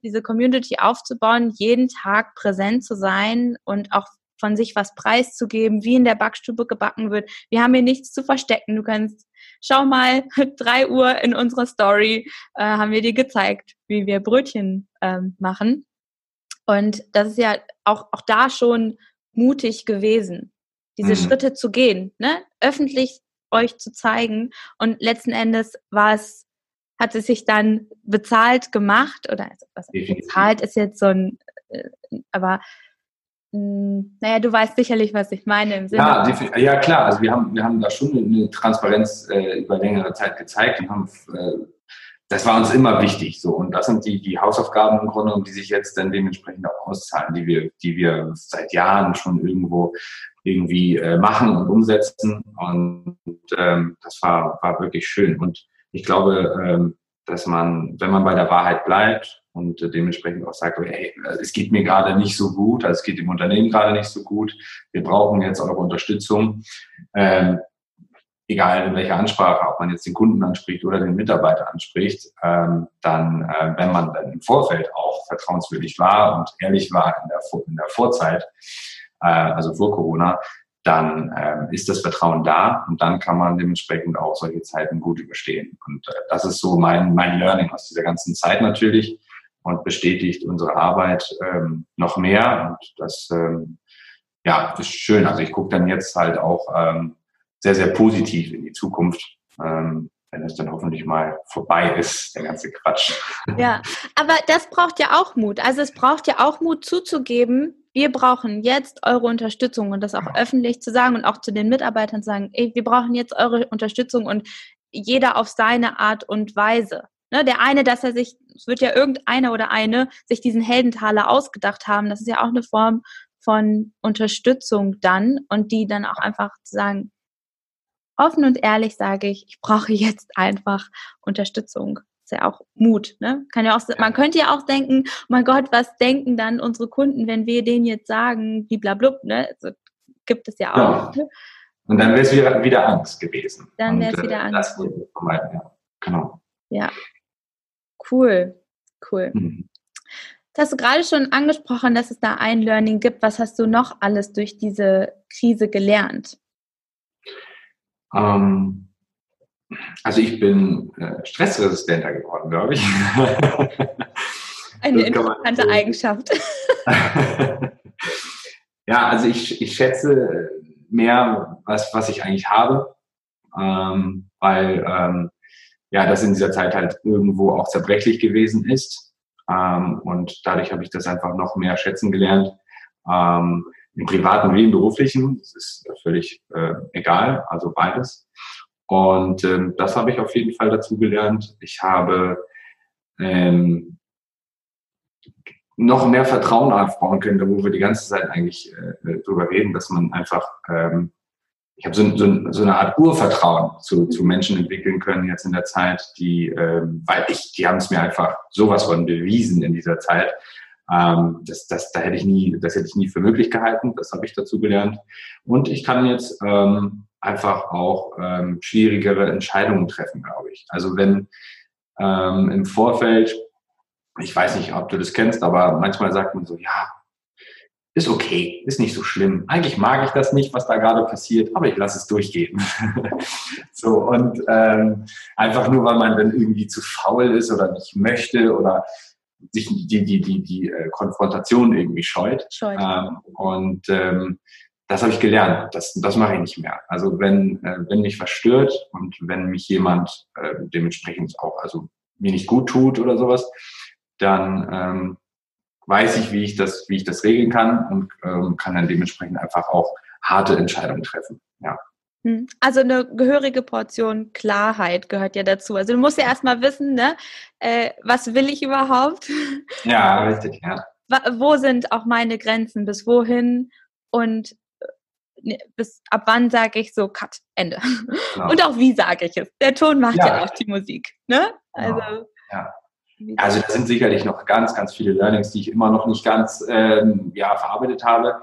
diese Community aufzubauen, jeden Tag präsent zu sein und auch von sich was preiszugeben, wie in der Backstube gebacken wird. Wir haben hier nichts zu verstecken. Du kannst, schau mal, drei Uhr in unserer Story äh, haben wir dir gezeigt, wie wir Brötchen ähm, machen. Und das ist ja auch, auch da schon mutig gewesen, diese mhm. Schritte zu gehen, ne? öffentlich euch zu zeigen. Und letzten Endes war es, hat es sich dann bezahlt gemacht oder also was bezahlt ist jetzt so ein, äh, aber naja, du weißt sicherlich, was ich meine im Sinne. Ja, ja klar, also wir haben, wir haben da schon eine Transparenz äh, über längere Zeit gezeigt und haben äh, das war uns immer wichtig so. Und das sind die die Hausaufgaben im Grunde, die sich jetzt dann dementsprechend auch auszahlen, die wir die wir seit Jahren schon irgendwo irgendwie äh, machen und umsetzen. Und ähm, das war war wirklich schön. Und ich glaube, ähm, dass man wenn man bei der Wahrheit bleibt und äh, dementsprechend auch sagt, hey, es geht mir gerade nicht so gut, also es geht dem Unternehmen gerade nicht so gut, wir brauchen jetzt eure Unterstützung. Ähm, egal in welcher Ansprache, ob man jetzt den Kunden anspricht oder den Mitarbeiter anspricht, ähm, dann, äh, wenn man dann im Vorfeld auch vertrauenswürdig war und ehrlich war in der, in der Vorzeit, äh, also vor Corona, dann äh, ist das Vertrauen da und dann kann man dementsprechend auch solche Zeiten gut überstehen. Und äh, das ist so mein, mein Learning aus dieser ganzen Zeit natürlich und bestätigt unsere Arbeit ähm, noch mehr. Und das ähm, ja, ist schön. Also ich gucke dann jetzt halt auch ähm, sehr, sehr positiv in die Zukunft, ähm, wenn es dann hoffentlich mal vorbei ist, der ganze Quatsch. Ja, aber das braucht ja auch Mut. Also es braucht ja auch Mut zuzugeben, wir brauchen jetzt eure Unterstützung und das auch öffentlich zu sagen und auch zu den Mitarbeitern zu sagen, ey, wir brauchen jetzt eure Unterstützung und jeder auf seine Art und Weise. Ne, der eine, dass er sich, es wird ja irgendeiner oder eine sich diesen Heldentaler ausgedacht haben, das ist ja auch eine Form von Unterstützung dann und die dann auch einfach zu sagen, offen und ehrlich sage ich, ich brauche jetzt einfach Unterstützung. Ist ja auch Mut, ne? Kann ja auch, man könnte ja auch denken, oh mein Gott, was denken dann unsere Kunden, wenn wir denen jetzt sagen, blablabla, ne? Also, gibt es ja auch. Ja. Und dann wäre es wieder, wieder Angst gewesen. Dann wäre es wieder äh, Angst. ja. Genau. Ja. Cool. Cool. Mhm. Das hast du gerade schon angesprochen, dass es da ein Learning gibt. Was hast du noch alles durch diese Krise gelernt? Ähm, also ich bin äh, stressresistenter geworden, glaube ich. Eine interessante so Eigenschaft. ja, also ich, ich schätze mehr, was, was ich eigentlich habe, ähm, weil ähm, ja, das in dieser Zeit halt irgendwo auch zerbrechlich gewesen ist. Ähm, und dadurch habe ich das einfach noch mehr schätzen gelernt. Ähm, im privaten wie im beruflichen. Das ist völlig äh, egal, also beides. Und ähm, das habe ich auf jeden Fall dazu gelernt. Ich habe ähm, noch mehr Vertrauen aufbauen können, wo wir die ganze Zeit eigentlich äh, drüber reden, dass man einfach, ähm, ich habe so, so, so, eine Art Urvertrauen zu, zu Menschen entwickeln können jetzt in der Zeit, die, ähm, weil ich, die haben es mir einfach sowas von bewiesen in dieser Zeit, ähm, das, das, da hätte ich nie, das hätte ich nie für möglich gehalten. Das habe ich dazu gelernt. Und ich kann jetzt ähm, einfach auch ähm, schwierigere Entscheidungen treffen, glaube ich. Also wenn ähm, im Vorfeld, ich weiß nicht, ob du das kennst, aber manchmal sagt man so, ja, ist okay, ist nicht so schlimm. Eigentlich mag ich das nicht, was da gerade passiert, aber ich lasse es durchgehen. so und ähm, einfach nur, weil man dann irgendwie zu faul ist oder nicht möchte oder sich die, die, die, die äh, Konfrontation irgendwie scheut. scheut. Ähm, und ähm, das habe ich gelernt. Das, das mache ich nicht mehr. Also wenn, äh, wenn mich was stört und wenn mich jemand äh, dementsprechend auch, also mir nicht gut tut oder sowas, dann ähm, weiß ich, wie ich das, wie ich das regeln kann und ähm, kann dann dementsprechend einfach auch harte Entscheidungen treffen. Ja. Hm. Also eine gehörige Portion Klarheit gehört ja dazu. Also du musst ja erstmal wissen, ne, äh, was will ich überhaupt? Ja, richtig, ja. Wo sind auch meine Grenzen? Bis wohin? Und bis ab wann sage ich so, Cut, Ende. Genau. Und auch wie sage ich es? Der Ton macht ja, ja auch die Musik. Ne? Genau. Also, ja. Also das sind sicherlich noch ganz, ganz viele Learnings, die ich immer noch nicht ganz ähm, ja, verarbeitet habe.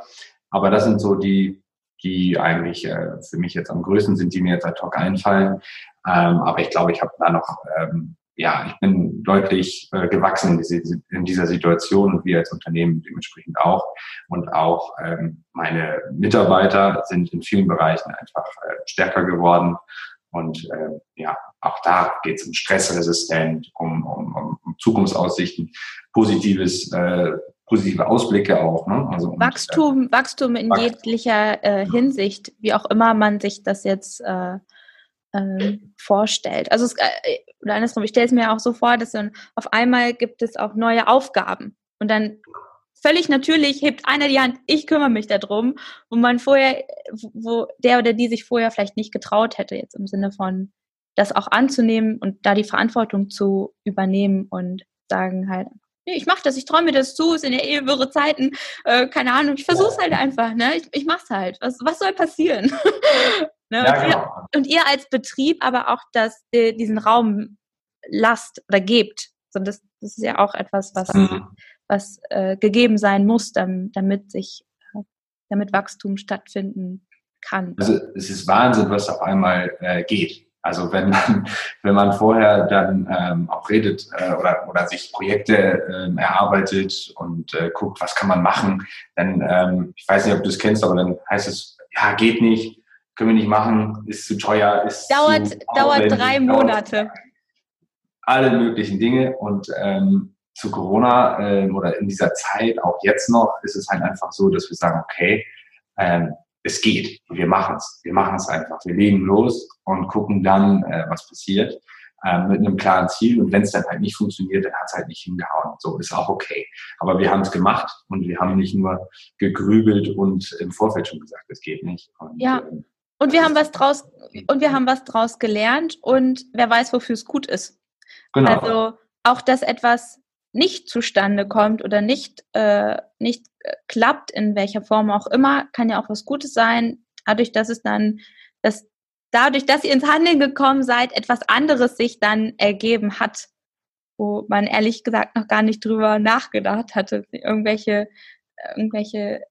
Aber das sind so die, die eigentlich äh, für mich jetzt am größten sind, die mir jetzt ad hoc einfallen. Ähm, aber ich glaube, ich habe da noch ähm, ja, ich bin deutlich äh, gewachsen in, diese, in, dieser Situation und wir als Unternehmen dementsprechend auch. Und auch ähm, meine Mitarbeiter sind in vielen Bereichen einfach äh, stärker geworden. Und äh, ja, auch da geht es um stressresistent, um, um, um Zukunftsaussichten, positives, äh, positive Ausblicke auch. Ne? Also um, Wachstum, äh, Wachstum in Wachstum. jeglicher äh, Hinsicht, wie auch immer man sich das jetzt äh, äh, vorstellt. Also es, äh, oder andersrum, ich stelle es mir auch so vor, dass dann auf einmal gibt es auch neue Aufgaben und dann völlig natürlich hebt einer die Hand, ich kümmere mich darum, wo man vorher, wo der oder die sich vorher vielleicht nicht getraut hätte, jetzt im Sinne von das auch anzunehmen und da die Verantwortung zu übernehmen und sagen halt, nee, ich mache das, ich träume mir das zu, es sind ja eh wirre Zeiten, äh, keine Ahnung, ich versuche es halt einfach, ne? Ich, ich mach's halt. Was, was soll passieren? ne? ja, und, genau. ihr, und, ihr, als Betrieb aber auch das, diesen Raum lasst oder gebt. So, das, das ist ja auch etwas, was, mhm. was äh, gegeben sein muss, damit sich, äh, damit Wachstum stattfinden kann. Also es ist Wahnsinn, was auf einmal äh, geht. Also wenn man, wenn man vorher dann ähm, auch redet äh, oder, oder sich Projekte ähm, erarbeitet und äh, guckt, was kann man machen, dann, ähm, ich weiß nicht, ob du es kennst, aber dann heißt es, ja, geht nicht, können wir nicht machen, ist zu teuer, ist dauert, zu dauert drei Monate. alle möglichen Dinge und ähm, zu Corona äh, oder in dieser Zeit, auch jetzt noch, ist es halt einfach so, dass wir sagen, okay, ähm, es geht. Wir machen es. Wir machen es einfach. Wir legen los und gucken dann, äh, was passiert äh, mit einem klaren Ziel. Und wenn es dann halt nicht funktioniert, dann hat es halt nicht hingehauen. So ist auch okay. Aber wir haben es gemacht und wir haben nicht nur gegrübelt und im Vorfeld schon gesagt, es geht nicht. Und, ja. Äh, und wir haben was draus und wir haben was draus gelernt und wer weiß, wofür es gut ist. Genau. Also auch, dass etwas nicht zustande kommt oder nicht, äh, nicht äh, klappt, in welcher Form auch immer, kann ja auch was Gutes sein. Dadurch, dass es dann, dass dadurch, dass ihr ins Handeln gekommen seid, etwas anderes sich dann ergeben hat, wo man ehrlich gesagt noch gar nicht drüber nachgedacht hatte. Irgendwelche, irgendwelche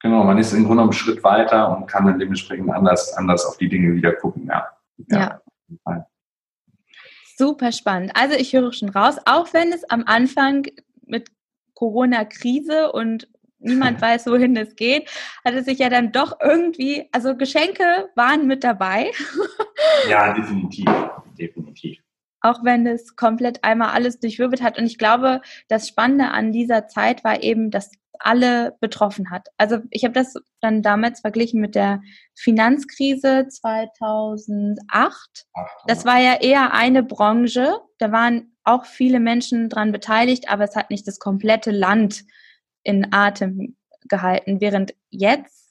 Genau, man ist im Grunde einen Schritt weiter und kann dann dementsprechend anders, anders auf die Dinge wieder gucken. Ja. ja. ja. Super spannend. Also ich höre schon raus, auch wenn es am Anfang mit Corona-Krise und niemand weiß, wohin es geht, hat es sich ja dann doch irgendwie, also Geschenke waren mit dabei. ja, definitiv, definitiv. Auch wenn es komplett einmal alles durchwirbelt hat. Und ich glaube, das Spannende an dieser Zeit war eben, dass alle betroffen hat. Also ich habe das dann damals verglichen mit der Finanzkrise 2008. Das war ja eher eine Branche, da waren auch viele Menschen dran beteiligt, aber es hat nicht das komplette Land in Atem gehalten, während jetzt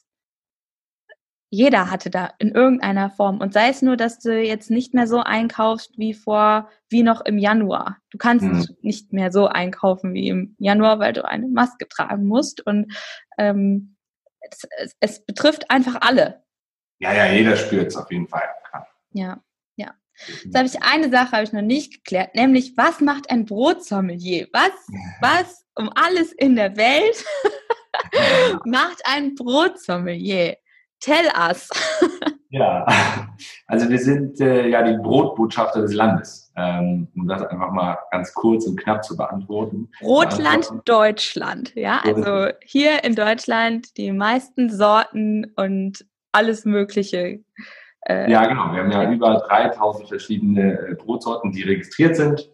jeder hatte da in irgendeiner Form. Und sei es nur, dass du jetzt nicht mehr so einkaufst wie vor, wie noch im Januar. Du kannst mhm. nicht mehr so einkaufen wie im Januar, weil du eine Maske tragen musst. Und ähm, es, es, es betrifft einfach alle. Ja, ja, jeder spürt es auf jeden Fall. Ja, ja. Jetzt habe ich eine Sache habe ich noch nicht geklärt, nämlich was macht ein Brotsommelier? Was, was um alles in der Welt macht ein Brotsommelier? Tell us. ja, also wir sind äh, ja die Brotbotschafter des Landes, ähm, um das einfach mal ganz kurz und knapp zu beantworten. Brotland Deutschland, ja, also hier in Deutschland die meisten Sorten und alles Mögliche. Äh, ja, genau. Wir haben ja über 3000 verschiedene äh, Brotsorten, die registriert sind.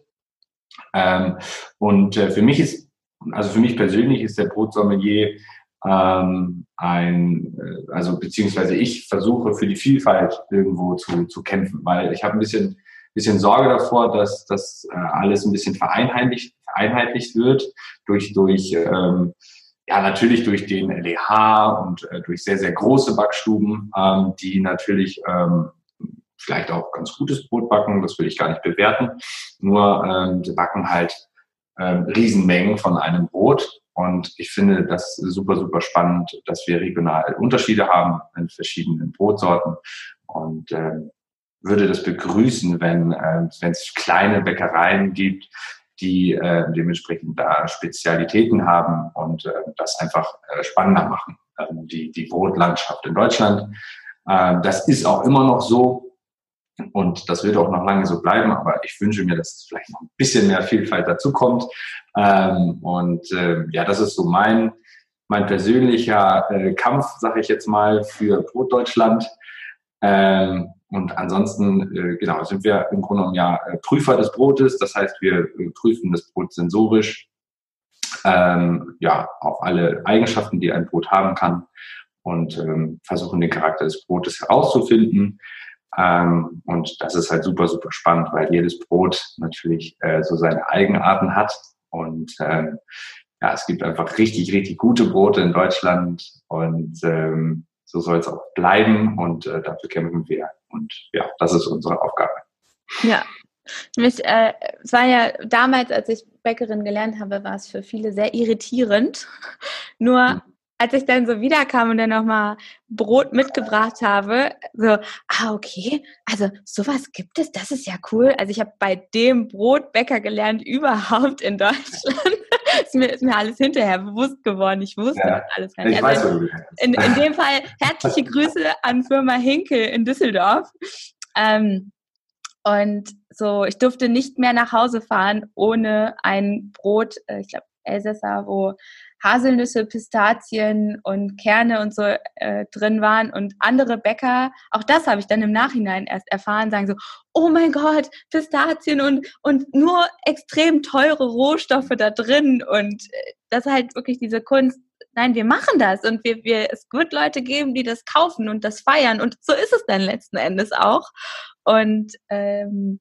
Ähm, und äh, für mich ist, also für mich persönlich ist der Brotsommelier ähm, ein, äh, also beziehungsweise ich versuche für die Vielfalt irgendwo zu, zu kämpfen, weil ich habe ein bisschen, bisschen Sorge davor, dass das äh, alles ein bisschen vereinheitlicht, vereinheitlicht wird durch, durch ähm, ja natürlich durch den LEH und äh, durch sehr, sehr große Backstuben, ähm, die natürlich ähm, vielleicht auch ganz gutes Brot backen, das will ich gar nicht bewerten. Nur ähm, sie backen halt Riesenmengen von einem Brot und ich finde das super, super spannend, dass wir regional Unterschiede haben in verschiedenen Brotsorten und äh, würde das begrüßen, wenn äh, es kleine Bäckereien gibt, die äh, dementsprechend da Spezialitäten haben und äh, das einfach äh, spannender machen. Also die, die Brotlandschaft in Deutschland. Äh, das ist auch immer noch so. Und das wird auch noch lange so bleiben, aber ich wünsche mir, dass vielleicht noch ein bisschen mehr Vielfalt dazu kommt. Ähm, und äh, ja, das ist so mein, mein persönlicher äh, Kampf, sage ich jetzt mal, für Brotdeutschland. Ähm, und ansonsten, äh, genau, sind wir im Grunde genommen ja äh, Prüfer des Brotes. Das heißt, wir äh, prüfen das Brot sensorisch, ähm, ja, auf alle Eigenschaften, die ein Brot haben kann und ähm, versuchen den Charakter des Brotes herauszufinden. Ähm, und das ist halt super, super spannend, weil jedes Brot natürlich äh, so seine Eigenarten hat. Und ähm, ja, es gibt einfach richtig, richtig gute Brote in Deutschland und ähm, so soll es auch bleiben und äh, dafür kämpfen wir. Und ja, das ist unsere Aufgabe. Ja. Mich, äh, es war ja damals, als ich Bäckerin gelernt habe, war es für viele sehr irritierend. Nur hm als ich dann so wiederkam und dann nochmal Brot mitgebracht habe, so, ah, okay, also sowas gibt es, das ist ja cool. Also ich habe bei dem Brotbäcker gelernt, überhaupt in Deutschland. ist, mir, ist mir alles hinterher bewusst geworden. Ich wusste ja, das alles gar nicht. Ich also weiß, in, in, dem Fall herzliche Grüße an Firma Hinkel in Düsseldorf. Ähm, und so, ich durfte nicht mehr nach Hause fahren ohne ein Brot, äh, ich glaube Elsässer, wo Haselnüsse, Pistazien und Kerne und so äh, drin waren. Und andere Bäcker, auch das habe ich dann im Nachhinein erst erfahren, sagen so, oh mein Gott, Pistazien und, und nur extrem teure Rohstoffe da drin. Und äh, das ist halt wirklich diese Kunst, nein, wir machen das und wir, wir, es wird Leute geben, die das kaufen und das feiern. Und so ist es dann letzten Endes auch. Und ähm,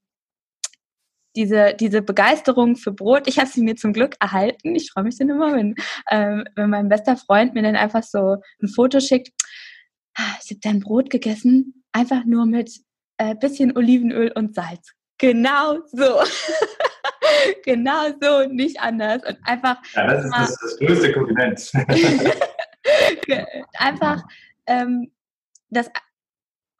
diese, diese Begeisterung für Brot, ich habe sie mir zum Glück erhalten. Ich freue mich dann immer, wenn, ähm, wenn mein bester Freund mir dann einfach so ein Foto schickt. Ah, ich habe dein Brot gegessen, einfach nur mit äh, bisschen Olivenöl und Salz. Genau so. genau so, nicht anders. Und einfach. Ja, das ist das, das größte Kompliment. einfach ähm, das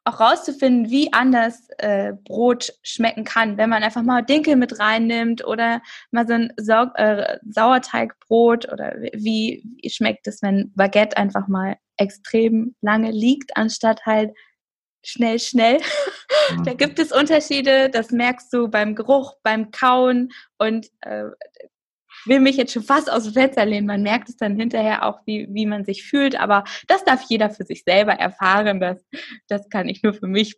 auch rauszufinden, wie anders äh, Brot schmecken kann, wenn man einfach mal Dinkel mit reinnimmt oder mal so ein Sau äh, Sauerteigbrot oder wie, wie schmeckt es, wenn Baguette einfach mal extrem lange liegt, anstatt halt schnell, schnell. da gibt es Unterschiede, das merkst du beim Geruch, beim Kauen und äh, will mich jetzt schon fast aus dem Fenster lehnen. Man merkt es dann hinterher auch, wie, wie man sich fühlt. Aber das darf jeder für sich selber erfahren. Das, das kann ich nur für mich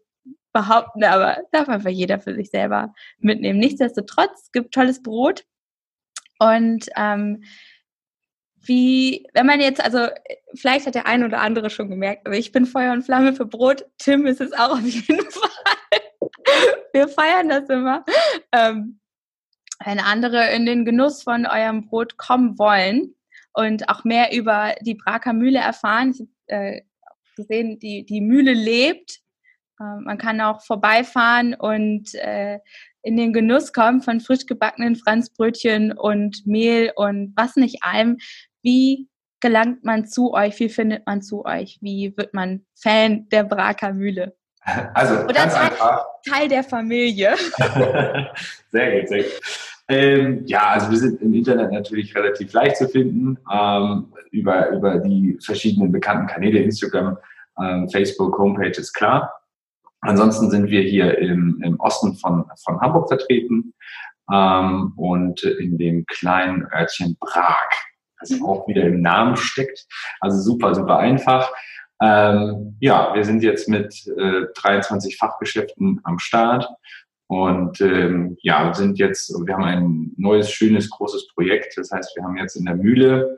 behaupten, aber darf einfach jeder für sich selber mitnehmen. Nichtsdestotrotz, es gibt tolles Brot. Und ähm, wie, wenn man jetzt, also vielleicht hat der ein oder andere schon gemerkt, aber ich bin Feuer und Flamme für Brot. Tim ist es auch auf jeden Fall. Wir feiern das immer. Ähm, wenn andere in den Genuss von eurem Brot kommen wollen und auch mehr über die Braker Mühle erfahren. Ich habe äh, gesehen, die, die Mühle lebt. Äh, man kann auch vorbeifahren und äh, in den Genuss kommen von frisch gebackenen Franzbrötchen und Mehl und was nicht allem. Wie gelangt man zu euch? Wie findet man zu euch? Wie wird man Fan der Braker Mühle? Also, Oder Teil, Teil, der Familie. sehr gut, sehr gut. Ähm, ja, also wir sind im Internet natürlich relativ leicht zu finden, ähm, über, über die verschiedenen bekannten Kanäle, Instagram, ähm, Facebook, Homepage ist klar. Ansonsten sind wir hier im, im Osten von, von Hamburg vertreten ähm, und in dem kleinen Örtchen Prag, das auch wieder im Namen steckt. Also super, super einfach. Ähm, ja, wir sind jetzt mit äh, 23 Fachgeschäften am Start und ähm, ja, sind jetzt, wir haben ein neues, schönes, großes Projekt. Das heißt, wir haben jetzt in der Mühle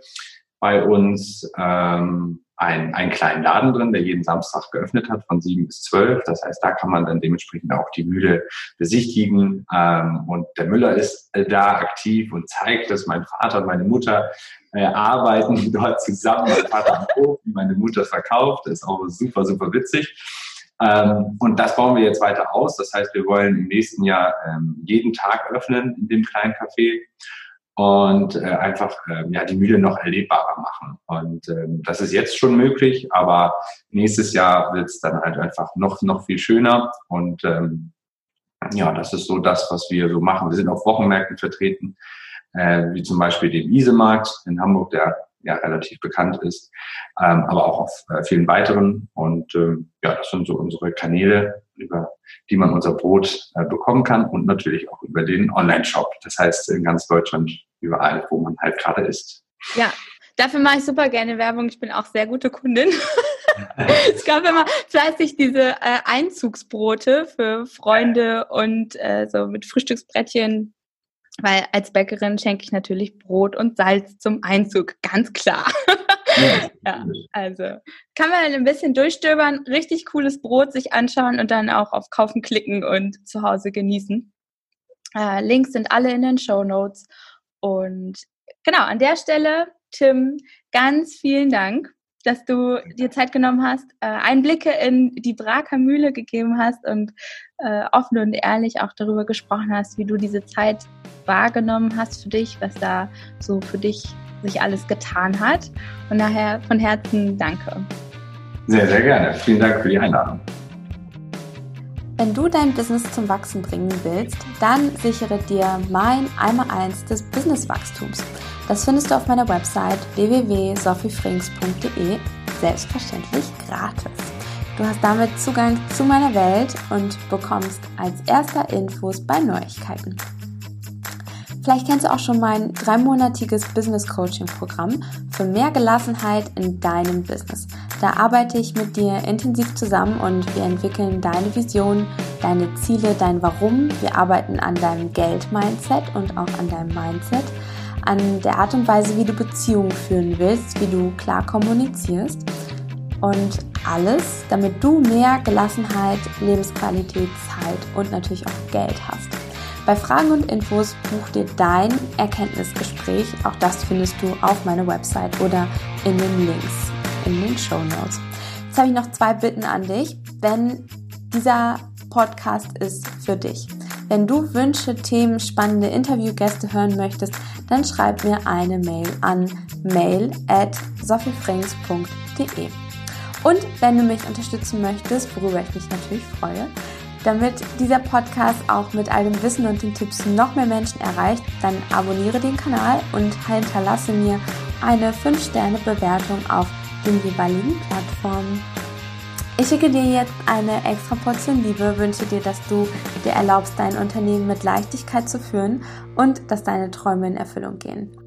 bei uns ähm, ein, einen kleinen Laden drin, der jeden Samstag geöffnet hat von sieben bis zwölf. Das heißt, da kann man dann dementsprechend auch die Mühle besichtigen. Ähm, und der Müller ist äh, da aktiv und zeigt, dass mein Vater und meine Mutter äh, arbeiten dort zusammen. Mein Vater am Hof, meine Mutter verkauft. Das ist auch super, super witzig. Ähm, und das bauen wir jetzt weiter aus. Das heißt, wir wollen im nächsten Jahr ähm, jeden Tag öffnen in dem kleinen Café und äh, einfach äh, ja, die Mühle noch erlebbarer machen. Und ähm, das ist jetzt schon möglich, aber nächstes Jahr wird es dann halt einfach noch, noch viel schöner. Und ähm, ja, das ist so das, was wir so machen. Wir sind auf Wochenmärkten vertreten, äh, wie zum Beispiel dem Isemarkt in Hamburg, der ja relativ bekannt ist, ähm, aber auch auf äh, vielen weiteren. Und ähm, ja, das sind so unsere Kanäle. Über die man unser Brot äh, bekommen kann und natürlich auch über den Online-Shop. Das heißt in ganz Deutschland überall, wo man halt gerade ist. Ja, dafür mache ich super gerne Werbung. Ich bin auch sehr gute Kundin. es gab immer fleißig diese äh, Einzugsbrote für Freunde und äh, so mit Frühstücksbrettchen weil als Bäckerin schenke ich natürlich Brot und Salz zum Einzug, ganz klar. ja, also kann man ein bisschen durchstöbern, richtig cooles Brot sich anschauen und dann auch auf Kaufen klicken und zu Hause genießen. Äh, Links sind alle in den Show Notes. Und genau, an der Stelle, Tim, ganz vielen Dank, dass du dir Zeit genommen hast, äh, Einblicke in die Braker Mühle gegeben hast und äh, offen und ehrlich auch darüber gesprochen hast, wie du diese Zeit wahrgenommen hast für dich, was da so für dich sich alles getan hat. Und daher von Herzen danke. Sehr, sehr gerne. Vielen Dank für die Einladung. Wenn du dein Business zum Wachsen bringen willst, dann sichere dir mein einmal eins des Businesswachstums. Das findest du auf meiner Website www.sophiefrings.de selbstverständlich gratis. Du hast damit Zugang zu meiner Welt und bekommst als erster Infos bei Neuigkeiten. Vielleicht kennst du auch schon mein dreimonatiges Business Coaching Programm für mehr Gelassenheit in deinem Business. Da arbeite ich mit dir intensiv zusammen und wir entwickeln deine Vision, deine Ziele, dein Warum. Wir arbeiten an deinem Geld-Mindset und auch an deinem Mindset, an der Art und Weise, wie du Beziehungen führen willst, wie du klar kommunizierst und alles, damit du mehr Gelassenheit, Lebensqualität, Zeit und natürlich auch Geld hast. Bei Fragen und Infos buch dir dein Erkenntnisgespräch. Auch das findest du auf meiner Website oder in den Links in den Show Notes. Jetzt habe ich noch zwei Bitten an dich, wenn dieser Podcast ist für dich. Wenn du Wünsche, Themen, spannende Interviewgäste hören möchtest, dann schreib mir eine Mail an mail at sophiefrings.de. Und wenn du mich unterstützen möchtest, worüber ich mich natürlich freue, damit dieser Podcast auch mit all dem Wissen und den Tipps noch mehr Menschen erreicht, dann abonniere den Kanal und hinterlasse mir eine 5-Sterne-Bewertung auf den jeweiligen Plattformen. Ich schicke dir jetzt eine extra Portion Liebe, wünsche dir, dass du dir erlaubst, dein Unternehmen mit Leichtigkeit zu führen und dass deine Träume in Erfüllung gehen.